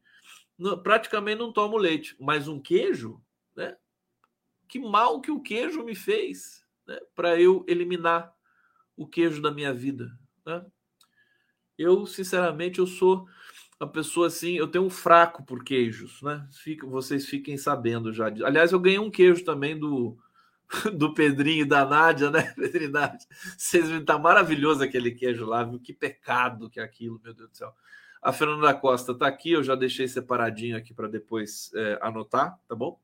praticamente não tomo leite, mas um queijo, né? Que mal que o queijo me fez, né? Para eu eliminar o queijo da minha vida, né? Eu, sinceramente, eu sou uma pessoa assim, eu tenho um fraco por queijos, né? Fica, vocês fiquem sabendo já. Aliás, eu ganhei um queijo também do <laughs> do Pedrinho e da Nádia, né, <laughs> Pedrinho e Nádia? Vocês viram, tá maravilhoso aquele queijo lá, viu? Que pecado que é aquilo, meu Deus do céu. A Fernanda Costa tá aqui, eu já deixei separadinho aqui para depois é, anotar, tá bom?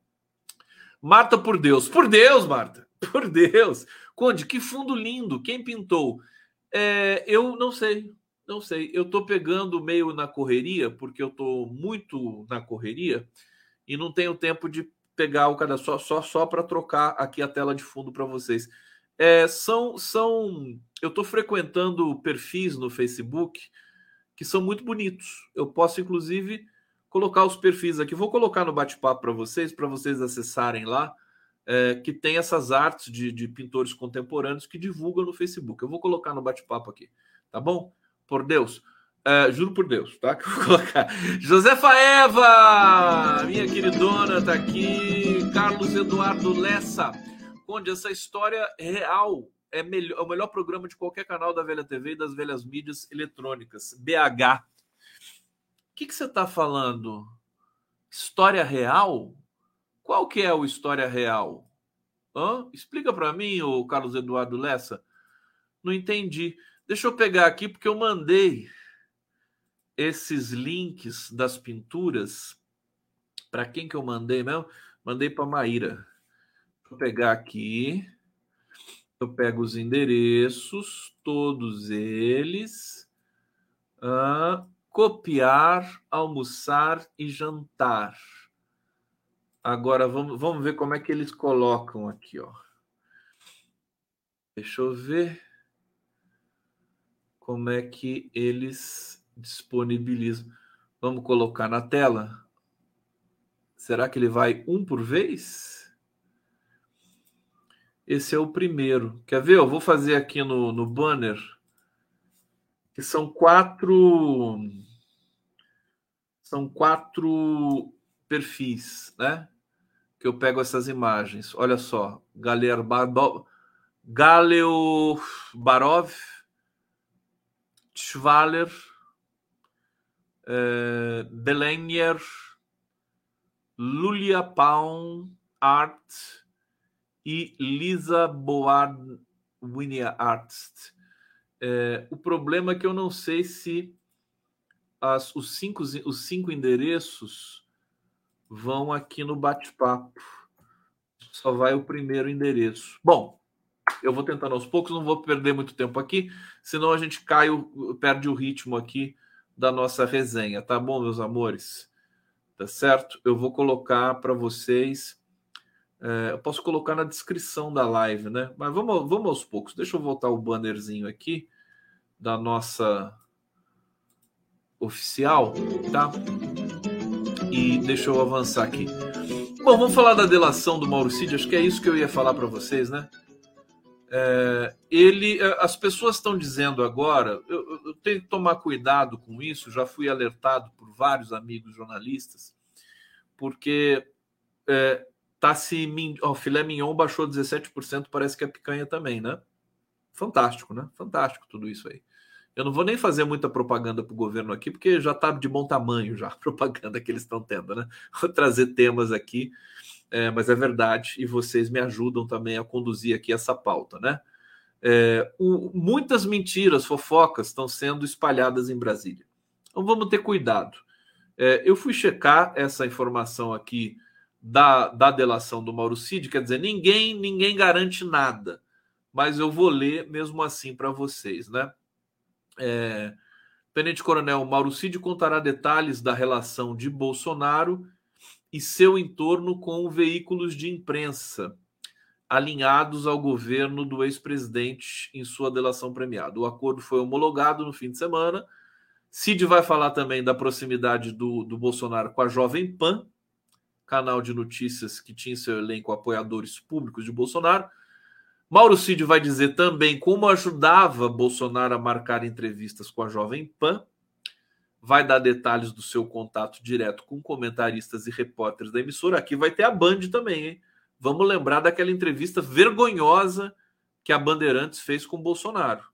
Marta, por Deus, por Deus, Marta, <laughs> por Deus. Conde, que fundo lindo, quem pintou? É, eu não sei, não sei. Eu tô pegando meio na correria, porque eu tô muito na correria e não tenho tempo de pegar o cada só só só para trocar aqui a tela de fundo para vocês. É, são são eu estou frequentando perfis no Facebook que são muito bonitos. Eu posso inclusive colocar os perfis aqui. Vou colocar no bate-papo para vocês, para vocês acessarem lá, é, que tem essas artes de, de pintores contemporâneos que divulgam no Facebook. Eu vou colocar no bate-papo aqui, tá bom? Por Deus. Uh, juro por Deus, tá? <laughs> Que eu vou colocar. Josefa Eva, minha queridona, tá aqui. Carlos Eduardo Lessa. Conde, essa história real é, melhor, é o melhor programa de qualquer canal da Velha TV e das velhas mídias eletrônicas. BH. O que, que você está falando? História real? Qual que é o História Real? Hã? Explica para mim, o Carlos Eduardo Lessa. Não entendi. Deixa eu pegar aqui, porque eu mandei esses links das pinturas, para quem que eu mandei mesmo? Mandei para Maíra. Vou pegar aqui. Eu pego os endereços, todos eles. Ah, copiar, almoçar e jantar. Agora vamos, vamos ver como é que eles colocam aqui, ó. Deixa eu ver como é que eles disponibilizam. Vamos colocar na tela. Será que ele vai um por vez? Esse é o primeiro. Quer ver? Eu vou fazer aqui no, no banner que são quatro são quatro perfis, né? Que eu pego essas imagens. Olha só, Galer Barbo, Galeo Barov, Schwaller, eh, Belenier, Lulia Paun Art e Lisa Board Winia Artst. É, o problema é que eu não sei se as, os, cinco, os cinco endereços vão aqui no bate-papo. Só vai o primeiro endereço. Bom, eu vou tentando aos poucos, não vou perder muito tempo aqui, senão a gente cai, perde o ritmo aqui da nossa resenha, tá bom, meus amores? Tá certo? Eu vou colocar para vocês. É, eu posso colocar na descrição da live, né? Mas vamos, vamos aos poucos. Deixa eu voltar o bannerzinho aqui da nossa oficial, tá? E deixa eu avançar aqui. Bom, vamos falar da delação do Mauro Cid. Acho que é isso que eu ia falar para vocês, né? É, ele, é, as pessoas estão dizendo agora, eu, eu, tenho que tomar cuidado com isso. Já fui alertado por vários amigos jornalistas, porque é, tá se o filé mignon baixou 17%, parece que a picanha também, né? Fantástico, né? Fantástico tudo isso aí. Eu não vou nem fazer muita propaganda para o governo aqui, porque já está de bom tamanho já a propaganda que eles estão tendo, né? Vou trazer temas aqui, é, mas é verdade, e vocês me ajudam também a conduzir aqui essa pauta, né? É, o, muitas mentiras, fofocas estão sendo espalhadas em Brasília. Então vamos ter cuidado. É, eu fui checar essa informação aqui da, da delação do Mauro Cid, quer dizer, ninguém ninguém garante nada, mas eu vou ler mesmo assim para vocês, né? É, Tenente Coronel Mauro Cid contará detalhes da relação de Bolsonaro e seu entorno com veículos de imprensa alinhados ao governo do ex-presidente em sua delação premiada. O acordo foi homologado no fim de semana. Cid vai falar também da proximidade do, do Bolsonaro com a Jovem Pan, canal de notícias que tinha seu elenco apoiadores públicos de Bolsonaro Mauro Cid vai dizer também como ajudava Bolsonaro a marcar entrevistas com a Jovem Pan. Vai dar detalhes do seu contato direto com comentaristas e repórteres da emissora. Aqui vai ter a Band também, hein? Vamos lembrar daquela entrevista vergonhosa que a Bandeirantes fez com Bolsonaro.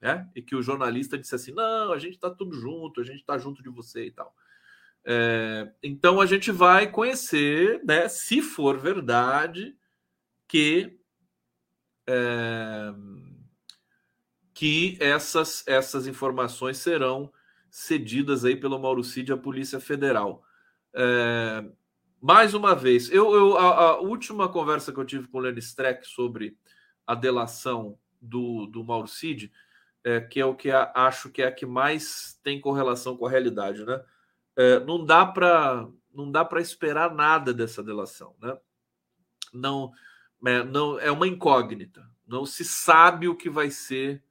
É? E que o jornalista disse assim: não, a gente está tudo junto, a gente está junto de você e tal. É, então a gente vai conhecer, né, se for verdade, que é, que essas, essas informações serão cedidas aí pelo Mauro Cid à Polícia Federal. É, mais uma vez, eu, eu a, a, última conversa que eu tive com o Lenny Streck sobre a delação do, do Mauro Cid, é, que é o que a, acho que é a que mais tem correlação com a realidade, né? É, não dá para não dá para esperar nada dessa delação, né? Não é, não, é uma incógnita. Não se sabe o que vai ser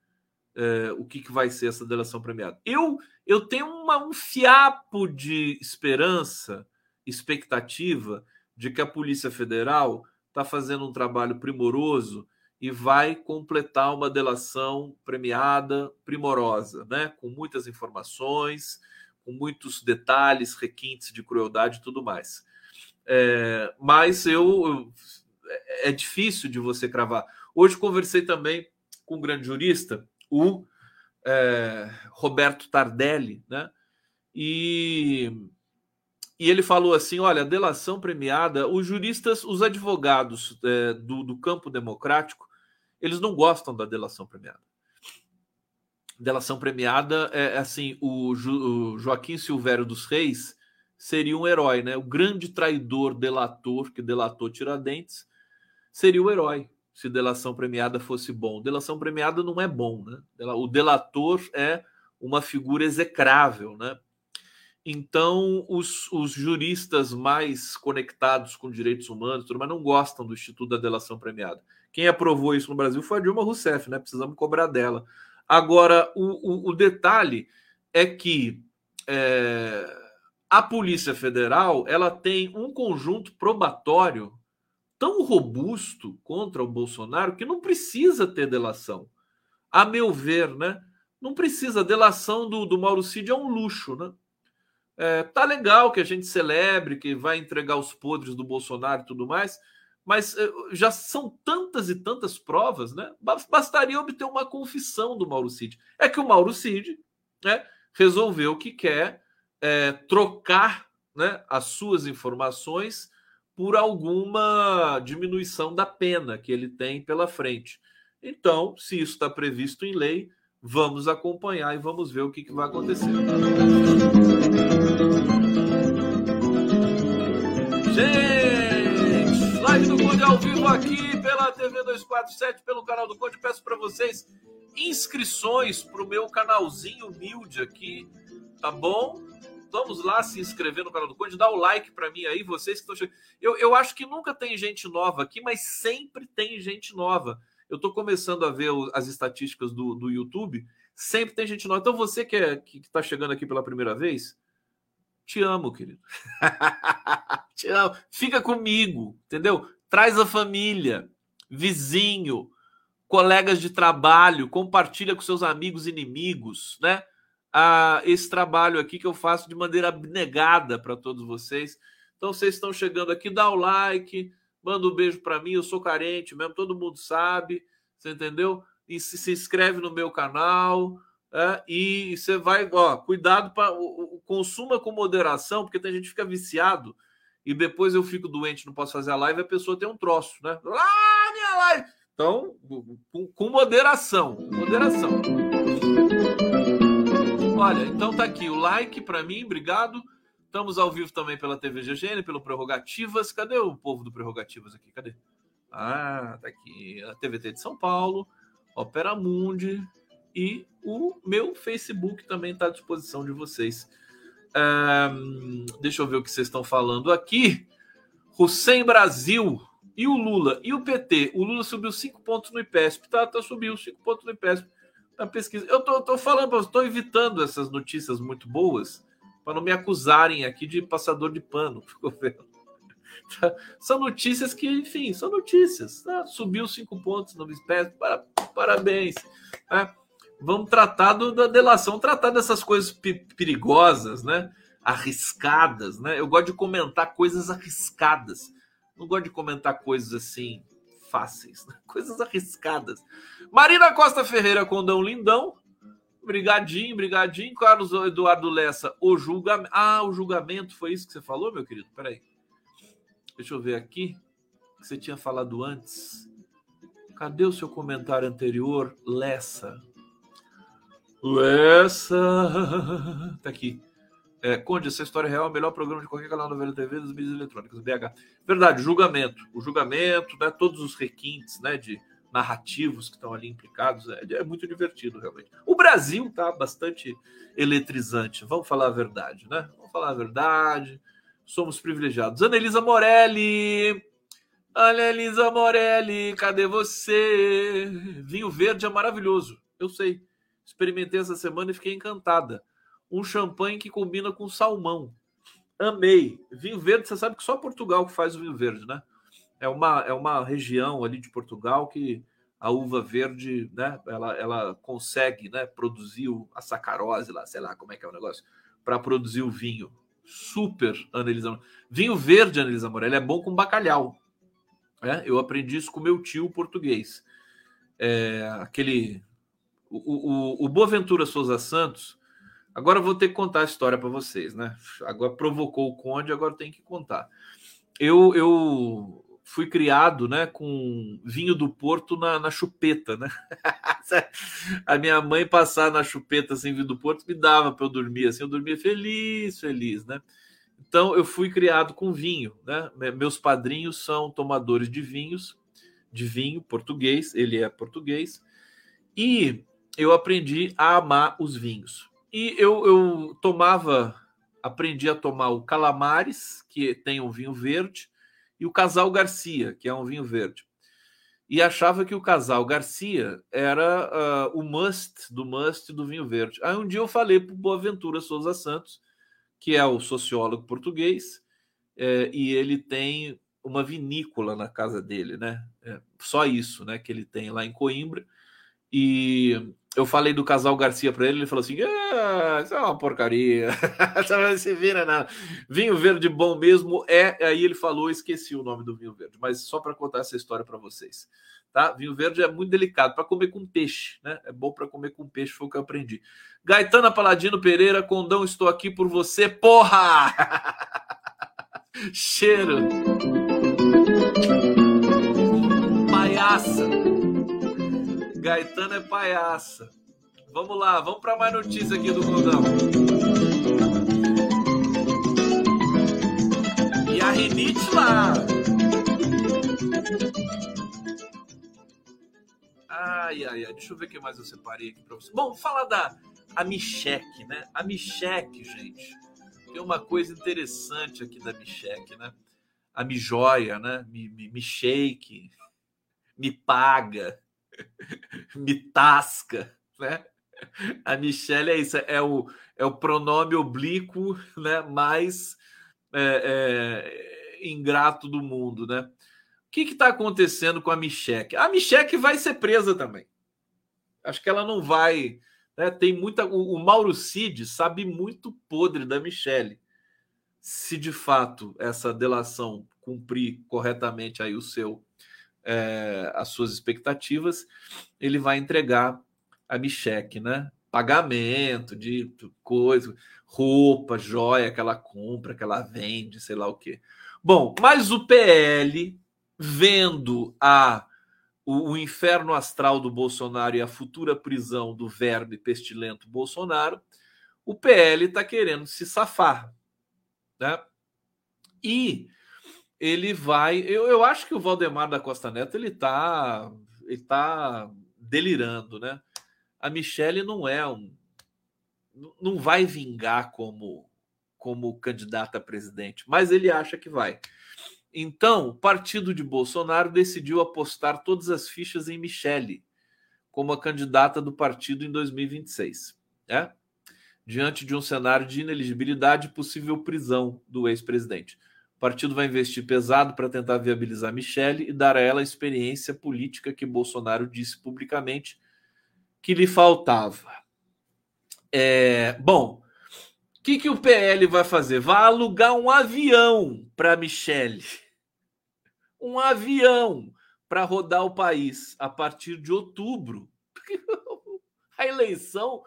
é, o que, que vai ser essa delação premiada. Eu, eu tenho uma, um fiapo de esperança, expectativa de que a Polícia Federal está fazendo um trabalho primoroso e vai completar uma delação premiada, primorosa, né? com muitas informações, com muitos detalhes, requintes de crueldade e tudo mais. É, mas eu, eu é, é difícil de você cravar. Hoje conversei também com um grande jurista, o é, Roberto Tardelli, né? E, e ele falou assim: olha, delação premiada, os juristas, os advogados é, do, do campo democrático, eles não gostam da delação premiada. Delação premiada é assim: o, o Joaquim Silvério dos Reis seria um herói, né? O grande traidor, delator que delatou Tiradentes seria o herói se delação premiada fosse bom. Delação premiada não é bom, né? O delator é uma figura execrável, né? Então, os, os, juristas mais conectados com direitos humanos, tudo, mas não gostam do Instituto da Delação Premiada. Quem aprovou isso no Brasil foi a Dilma Rousseff, né? Precisamos cobrar dela. Agora, o, o, o detalhe é que é, a Polícia Federal ela tem um conjunto probatório tão robusto contra o Bolsonaro que não precisa ter delação. A meu ver, né? Não precisa. A delação do, do Mauro Cid é um luxo, né? É, tá legal que a gente celebre, que vai entregar os podres do Bolsonaro e tudo mais, mas é, já são tantas e tantas provas, né? Bastaria obter uma confissão do Mauro Cid. É que o Mauro Cid né, resolveu que quer é, trocar né, as suas informações por alguma diminuição da pena que ele tem pela frente. Então, se isso está previsto em lei, vamos acompanhar e vamos ver o que, que vai acontecer. Gente, live do Conde ao vivo aqui pela TV 247, pelo canal do Conde. Peço para vocês inscrições para o meu canalzinho humilde aqui, tá bom? Vamos lá se inscrever no canal do Conde, dá o like para mim aí, vocês que estão chegando. Eu, eu acho que nunca tem gente nova aqui, mas sempre tem gente nova. Eu estou começando a ver as estatísticas do, do YouTube, sempre tem gente nova. Então você que é, está chegando aqui pela primeira vez, te amo, querido. <laughs> te amo. Fica comigo, entendeu? Traz a família, vizinho, colegas de trabalho, compartilha com seus amigos inimigos, né? Ah, esse trabalho aqui que eu faço de maneira abnegada para todos vocês. Então, vocês estão chegando aqui, dá o like, manda um beijo para mim, eu sou carente mesmo, todo mundo sabe, você entendeu? E se, se inscreve no meu canal, é, e você vai, ó, cuidado para consuma com moderação, porque tem gente que fica viciado e depois eu fico doente, não posso fazer a live, a pessoa tem um troço, né? Ah, minha live! Então, com, com moderação, moderação. Olha, então tá aqui o like para mim, obrigado. Estamos ao vivo também pela TV GGN, pelo Prerrogativas. Cadê o povo do Prerrogativas aqui? Cadê? Ah, tá aqui. A TVT de São Paulo, Opera Mundi e o meu Facebook também está à disposição de vocês. Deixa eu ver o que vocês estão falando aqui. Hussein Brasil e o Lula e o PT. O Lula subiu cinco pontos no IPESP. Tá, tá subiu cinco pontos no IPESP na pesquisa. Eu tô, tô falando, estou evitando essas notícias muito boas para não me acusarem aqui de passador de pano. <laughs> São notícias que, enfim, são notícias. Tá? Subiu cinco pontos no espécie, parabéns. Tá? Vamos tratar do, da delação, tratar dessas coisas perigosas, né? arriscadas. Né? Eu gosto de comentar coisas arriscadas. Não gosto de comentar coisas assim fáceis, né? <laughs> coisas arriscadas. Marina Costa Ferreira, Condão Lindão, Brigadinho, brigadinho. Carlos Eduardo Lessa, o julgamento. Ah, o julgamento, foi isso que você falou, meu querido? Peraí. Deixa eu ver aqui. Que você tinha falado antes. Cadê o seu comentário anterior, Lessa? Lessa. <laughs> Tá aqui. É, Conde, essa história real é o melhor programa de qualquer canal da Velha TV dos mídias eletrônicos, BH. Verdade, julgamento. O julgamento, né, todos os requintes né, de narrativos que estão ali implicados. É, é muito divertido, realmente. O Brasil está bastante eletrizante, vamos falar a verdade, né? Vamos falar a verdade. Somos privilegiados. Anelisa Morelli. Anelisa Morelli, cadê você? Vinho verde é maravilhoso. Eu sei. Experimentei essa semana e fiquei encantada. Um champanhe que combina com salmão. Amei. Vinho verde, você sabe que só Portugal que faz o vinho verde, né? é uma, é uma região ali de Portugal que a uva verde, né, ela, ela consegue, né, produzir a sacarose lá, sei lá como é que é o negócio, para produzir o vinho. Super, Anelisa. Vinho verde, Anelisa Moreira, é bom com bacalhau. É, eu aprendi isso com meu tio português. É, aquele. O, o, o Boaventura Souza Santos. Agora eu vou ter que contar a história para vocês, né? Agora provocou o Conde, agora tem que contar. Eu, eu fui criado né, com vinho do Porto na, na chupeta, né? <laughs> a minha mãe passar na chupeta sem vinho do Porto me dava para eu dormir assim, eu dormia feliz, feliz, né? Então eu fui criado com vinho, né? Meus padrinhos são tomadores de vinhos, de vinho português, ele é português, e eu aprendi a amar os vinhos. E eu, eu tomava, aprendi a tomar o Calamares, que tem um vinho verde, e o Casal Garcia, que é um vinho verde. E achava que o Casal Garcia era uh, o must do must do vinho verde. Aí um dia eu falei para o Boaventura Souza Santos, que é o sociólogo português, é, e ele tem uma vinícola na casa dele, né? É, só isso, né? Que ele tem lá em Coimbra. E eu falei do casal Garcia para ele, ele falou assim: ah, isso é uma porcaria, <laughs> não se vira nada. Vinho verde bom mesmo é. Aí ele falou, esqueci o nome do vinho verde, mas só para contar essa história para vocês. Tá? Vinho verde é muito delicado para comer com peixe, né? É bom para comer com peixe, foi o que eu aprendi. Gaetana Paladino Pereira, Condão, estou aqui por você, porra! <laughs> Cheiro. Palhaça. Gaetano é palhaça. Vamos lá, vamos para mais notícia aqui do Condão. E a rinite lá. Ai, ai, ai. Deixa eu ver o que mais eu separei aqui para você. Bom, fala da a Micheque, né? A Micheque, gente. Tem uma coisa interessante aqui da Micheque, né? A Mijoia, né? Me, me, me shake, me paga. Me <laughs> tasca, né? A Michelle é isso, é o, é o pronome oblíquo né, mais é, é, ingrato do mundo, né? O que está acontecendo com a Michelle? A Michelle vai ser presa também. Acho que ela não vai. Né? Tem muita. O, o Mauro Cid sabe muito podre da Michelle. Se de fato essa delação cumprir corretamente aí o seu é, as suas expectativas, ele vai entregar a Micheque, né? Pagamento de coisa, roupa, joia que ela compra, que ela vende, sei lá o quê. Bom, mas o PL, vendo a o, o, inferno astral do Bolsonaro e a futura prisão do verme pestilento Bolsonaro, o PL está querendo se safar. Né? E ele vai. Eu, eu acho que o Valdemar da Costa Neto ele está ele tá delirando, né? A Michelle não é um. Não vai vingar como, como candidata a presidente, mas ele acha que vai. Então, o partido de Bolsonaro decidiu apostar todas as fichas em Michele como a candidata do partido em 2026. Né? Diante de um cenário de ineligibilidade e possível prisão do ex-presidente partido vai investir pesado para tentar viabilizar Michele e dar a ela a experiência política que Bolsonaro disse publicamente que lhe faltava. É, bom, o que, que o PL vai fazer? Vai alugar um avião para Michele. Um avião para rodar o país a partir de outubro. <laughs> A eleição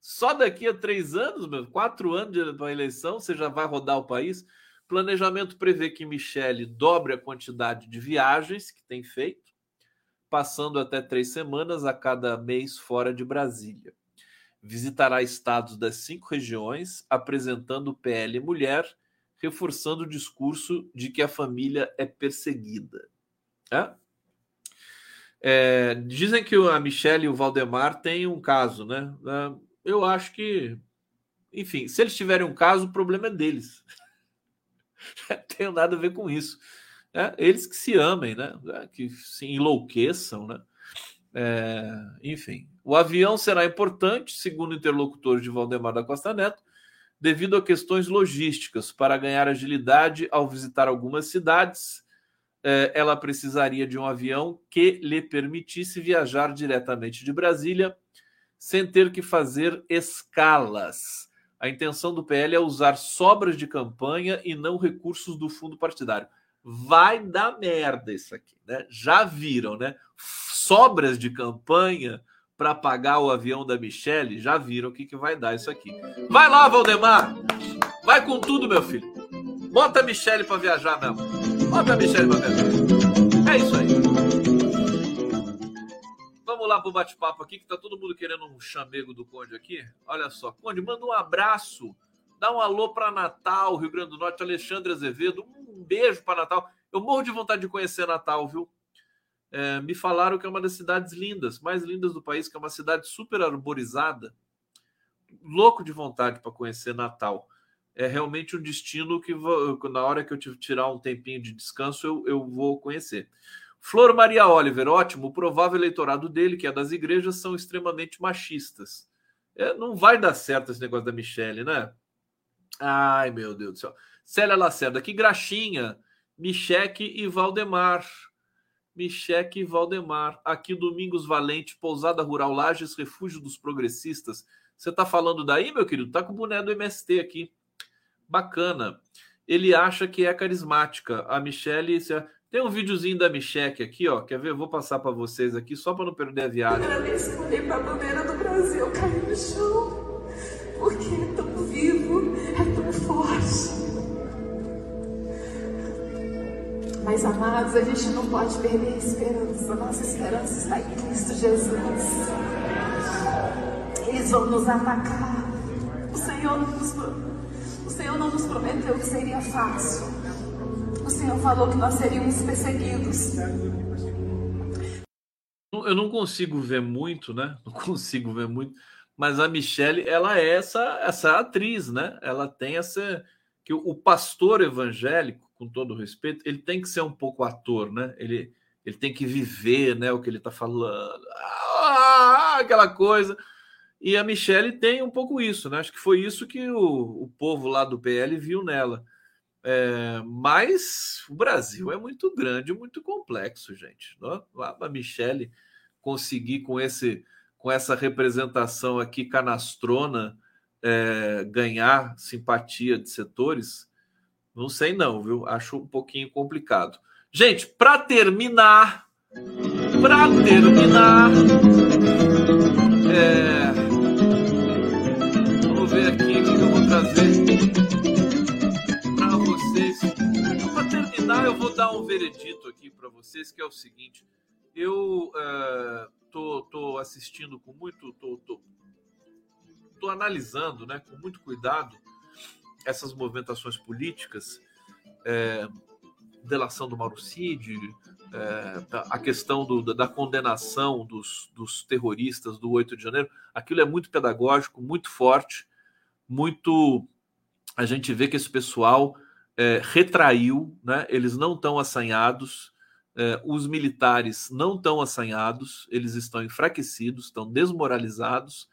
só daqui a três anos, quatro anos para a eleição, você já vai rodar o país. Planejamento prevê que Michele dobre a quantidade de viagens que tem feito, passando até três semanas a cada mês fora de Brasília. Visitará estados das cinco regiões, apresentando o PL Mulher, reforçando o discurso de que a família é perseguida. É? É, dizem que a Michelle e o Valdemar têm um caso, né? É, eu acho que, enfim, se eles tiverem um caso, o problema é deles. Tenho nada a ver com isso. É, eles que se amem, né? É, que se enlouqueçam, né? É, enfim, o avião será importante, segundo interlocutores de Valdemar da Costa Neto, devido a questões logísticas. Para ganhar agilidade ao visitar algumas cidades, é, ela precisaria de um avião que lhe permitisse viajar diretamente de Brasília, sem ter que fazer escalas. A intenção do PL é usar sobras de campanha e não recursos do fundo partidário. Vai dar merda isso aqui, né? Já viram, né? Sobras de campanha para pagar o avião da Michelle, já viram o que, que vai dar isso aqui. Vai lá, Valdemar! Vai com tudo, meu filho. Bota a Michelle para viajar mesmo. Bota a Michelle para viajar. É isso aí. Vamos lá para o bate-papo aqui, que tá todo mundo querendo um chamego do Conde aqui. Olha só, Conde, manda um abraço, dá um alô para Natal, Rio Grande do Norte, Alexandre Azevedo, um beijo para Natal. Eu morro de vontade de conhecer Natal, viu? É, me falaram que é uma das cidades lindas, mais lindas do país, que é uma cidade super arborizada. louco de vontade para conhecer Natal. É realmente um destino que na hora que eu tirar um tempinho de descanso eu, eu vou conhecer. Flor Maria Oliver, ótimo. O provável eleitorado dele, que é das igrejas, são extremamente machistas. É, não vai dar certo esse negócio da Michelle, né? Ai, meu Deus do céu. Célia Lacerda, que graxinha. Micheque e Valdemar. Micheque e Valdemar. Aqui, Domingos Valente, Pousada Rural Lages, Refúgio dos Progressistas. Você tá falando daí, meu querido? Tá com o boné do MST aqui. Bacana. Ele acha que é carismática. A Michelle. Tem um videozinho da Micheque aqui, ó. Quer ver? Eu vou passar para vocês aqui, só para não perder a viagem. Primeira vez que olhei para a bandeira do Brasil, caí no chão. Porque é tão vivo, é tão forte. Mas, amados, a gente não pode perder a esperança. Nossa esperança está em Cristo Jesus. Eles vão nos atacar. O Senhor nos, o Senhor não nos prometeu que seria fácil. O Senhor falou que nós seríamos perseguidos. Eu não consigo ver muito, né? <laughs> Não consigo ver muito. Mas a Michelle, ela é essa, essa atriz, né? Ela tem essa. que O pastor evangélico, com todo respeito, ele tem que ser um pouco ator, né? Ele, ele tem que viver né, o que ele está falando. Ah, aquela coisa. E a Michelle tem um pouco isso, né? Acho que foi isso que o, o povo lá do PL viu nela. É, mas o Brasil é muito grande, muito complexo, gente. Não? A Michele conseguir com esse com essa representação aqui canastrona é, ganhar simpatia de setores, não sei não, viu? Acho um pouquinho complicado. Gente, para terminar, para terminar, é... vamos ver aqui o que eu vou trazer terminar, eu vou dar um veredito aqui para vocês, que é o seguinte: eu uh, tô, tô assistindo com muito, tô, tô, tô analisando, né, com muito cuidado essas movimentações políticas, é, delação do Mauro Cid, é, a questão do, da condenação dos, dos terroristas do 8 de janeiro, aquilo é muito pedagógico, muito forte, muito. A gente vê que esse pessoal é, retraiu, né? eles não estão assanhados, é, os militares não estão assanhados, eles estão enfraquecidos, estão desmoralizados.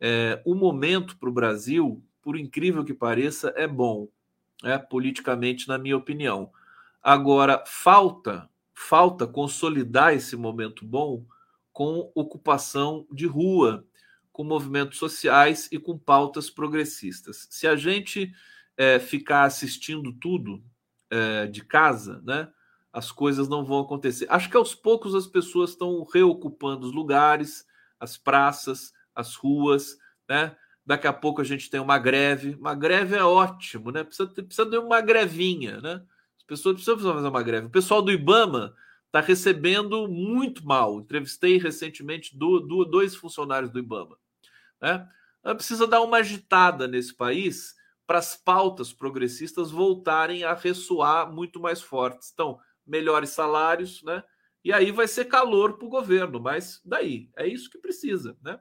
É, o momento para o Brasil, por incrível que pareça, é bom, é, politicamente, na minha opinião. Agora, falta, falta consolidar esse momento bom com ocupação de rua, com movimentos sociais e com pautas progressistas. Se a gente é, ficar assistindo tudo é, de casa, né? As coisas não vão acontecer. Acho que aos poucos as pessoas estão reocupando os lugares, as praças, as ruas, né? Daqui a pouco a gente tem uma greve. Uma greve é ótimo, né? Precisa, precisa de uma grevinha, né? As pessoas precisam fazer uma greve. O pessoal do Ibama está recebendo muito mal. Entrevistei recentemente do, do, dois funcionários do Ibama. Né? Precisa dar uma agitada nesse país para as pautas progressistas voltarem a ressoar muito mais fortes. Então, melhores salários, né? E aí vai ser calor para o governo, mas daí é isso que precisa, né?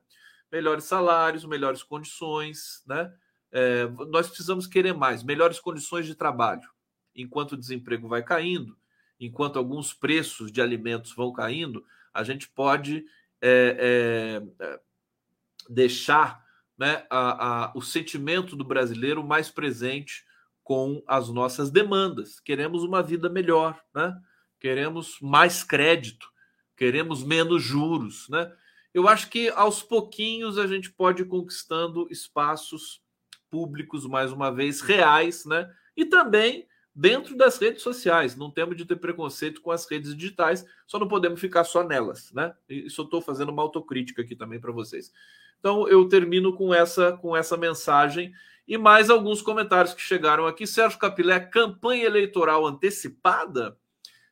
Melhores salários, melhores condições, né? É, nós precisamos querer mais, melhores condições de trabalho. Enquanto o desemprego vai caindo, enquanto alguns preços de alimentos vão caindo, a gente pode é, é, deixar né, a, a, o sentimento do brasileiro mais presente com as nossas demandas. Queremos uma vida melhor, né? queremos mais crédito, queremos menos juros. Né? Eu acho que aos pouquinhos a gente pode ir conquistando espaços públicos, mais uma vez, reais, né? e também dentro das redes sociais. Não temos de ter preconceito com as redes digitais, só não podemos ficar só nelas. Né? Isso eu estou fazendo uma autocrítica aqui também para vocês. Então eu termino com essa com essa mensagem e mais alguns comentários que chegaram aqui. Sérgio Capilé, campanha eleitoral antecipada?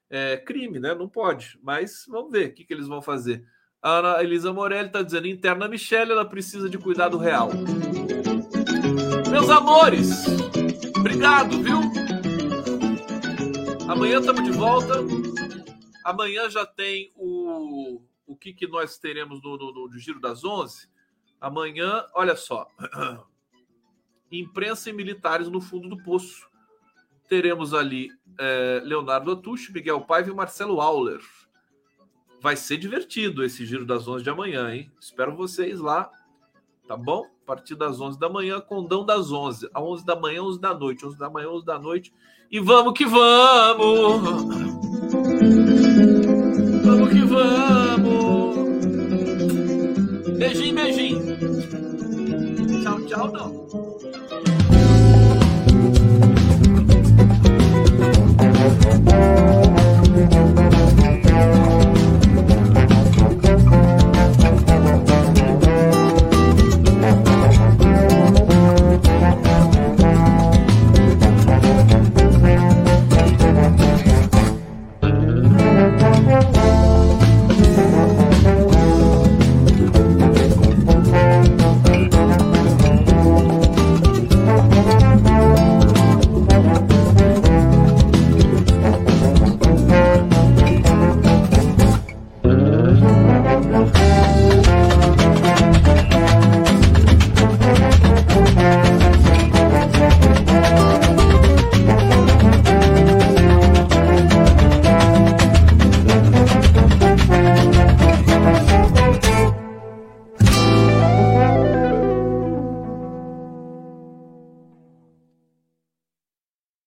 É crime, né? Não pode. Mas vamos ver o que, que eles vão fazer. A Ana Elisa Morelli está dizendo: interna Michelle, ela precisa de cuidado real. Meus amores, obrigado, viu? Amanhã estamos de volta. Amanhã já tem o, o que, que nós teremos no, no, no Giro das Onze Amanhã, olha só. <clears throat> Imprensa e militares no fundo do poço. Teremos ali é, Leonardo Atucho, Miguel Paiva e Marcelo Auler. Vai ser divertido esse giro das 11 de amanhã, hein? Espero vocês lá, tá bom? A partir das 11 da manhã, condão das 11. A 11 da manhã, 11 da noite. 11 da manhã, 11 da noite. E vamos que vamos! Vamos que vamos! 变心变心，小悄的。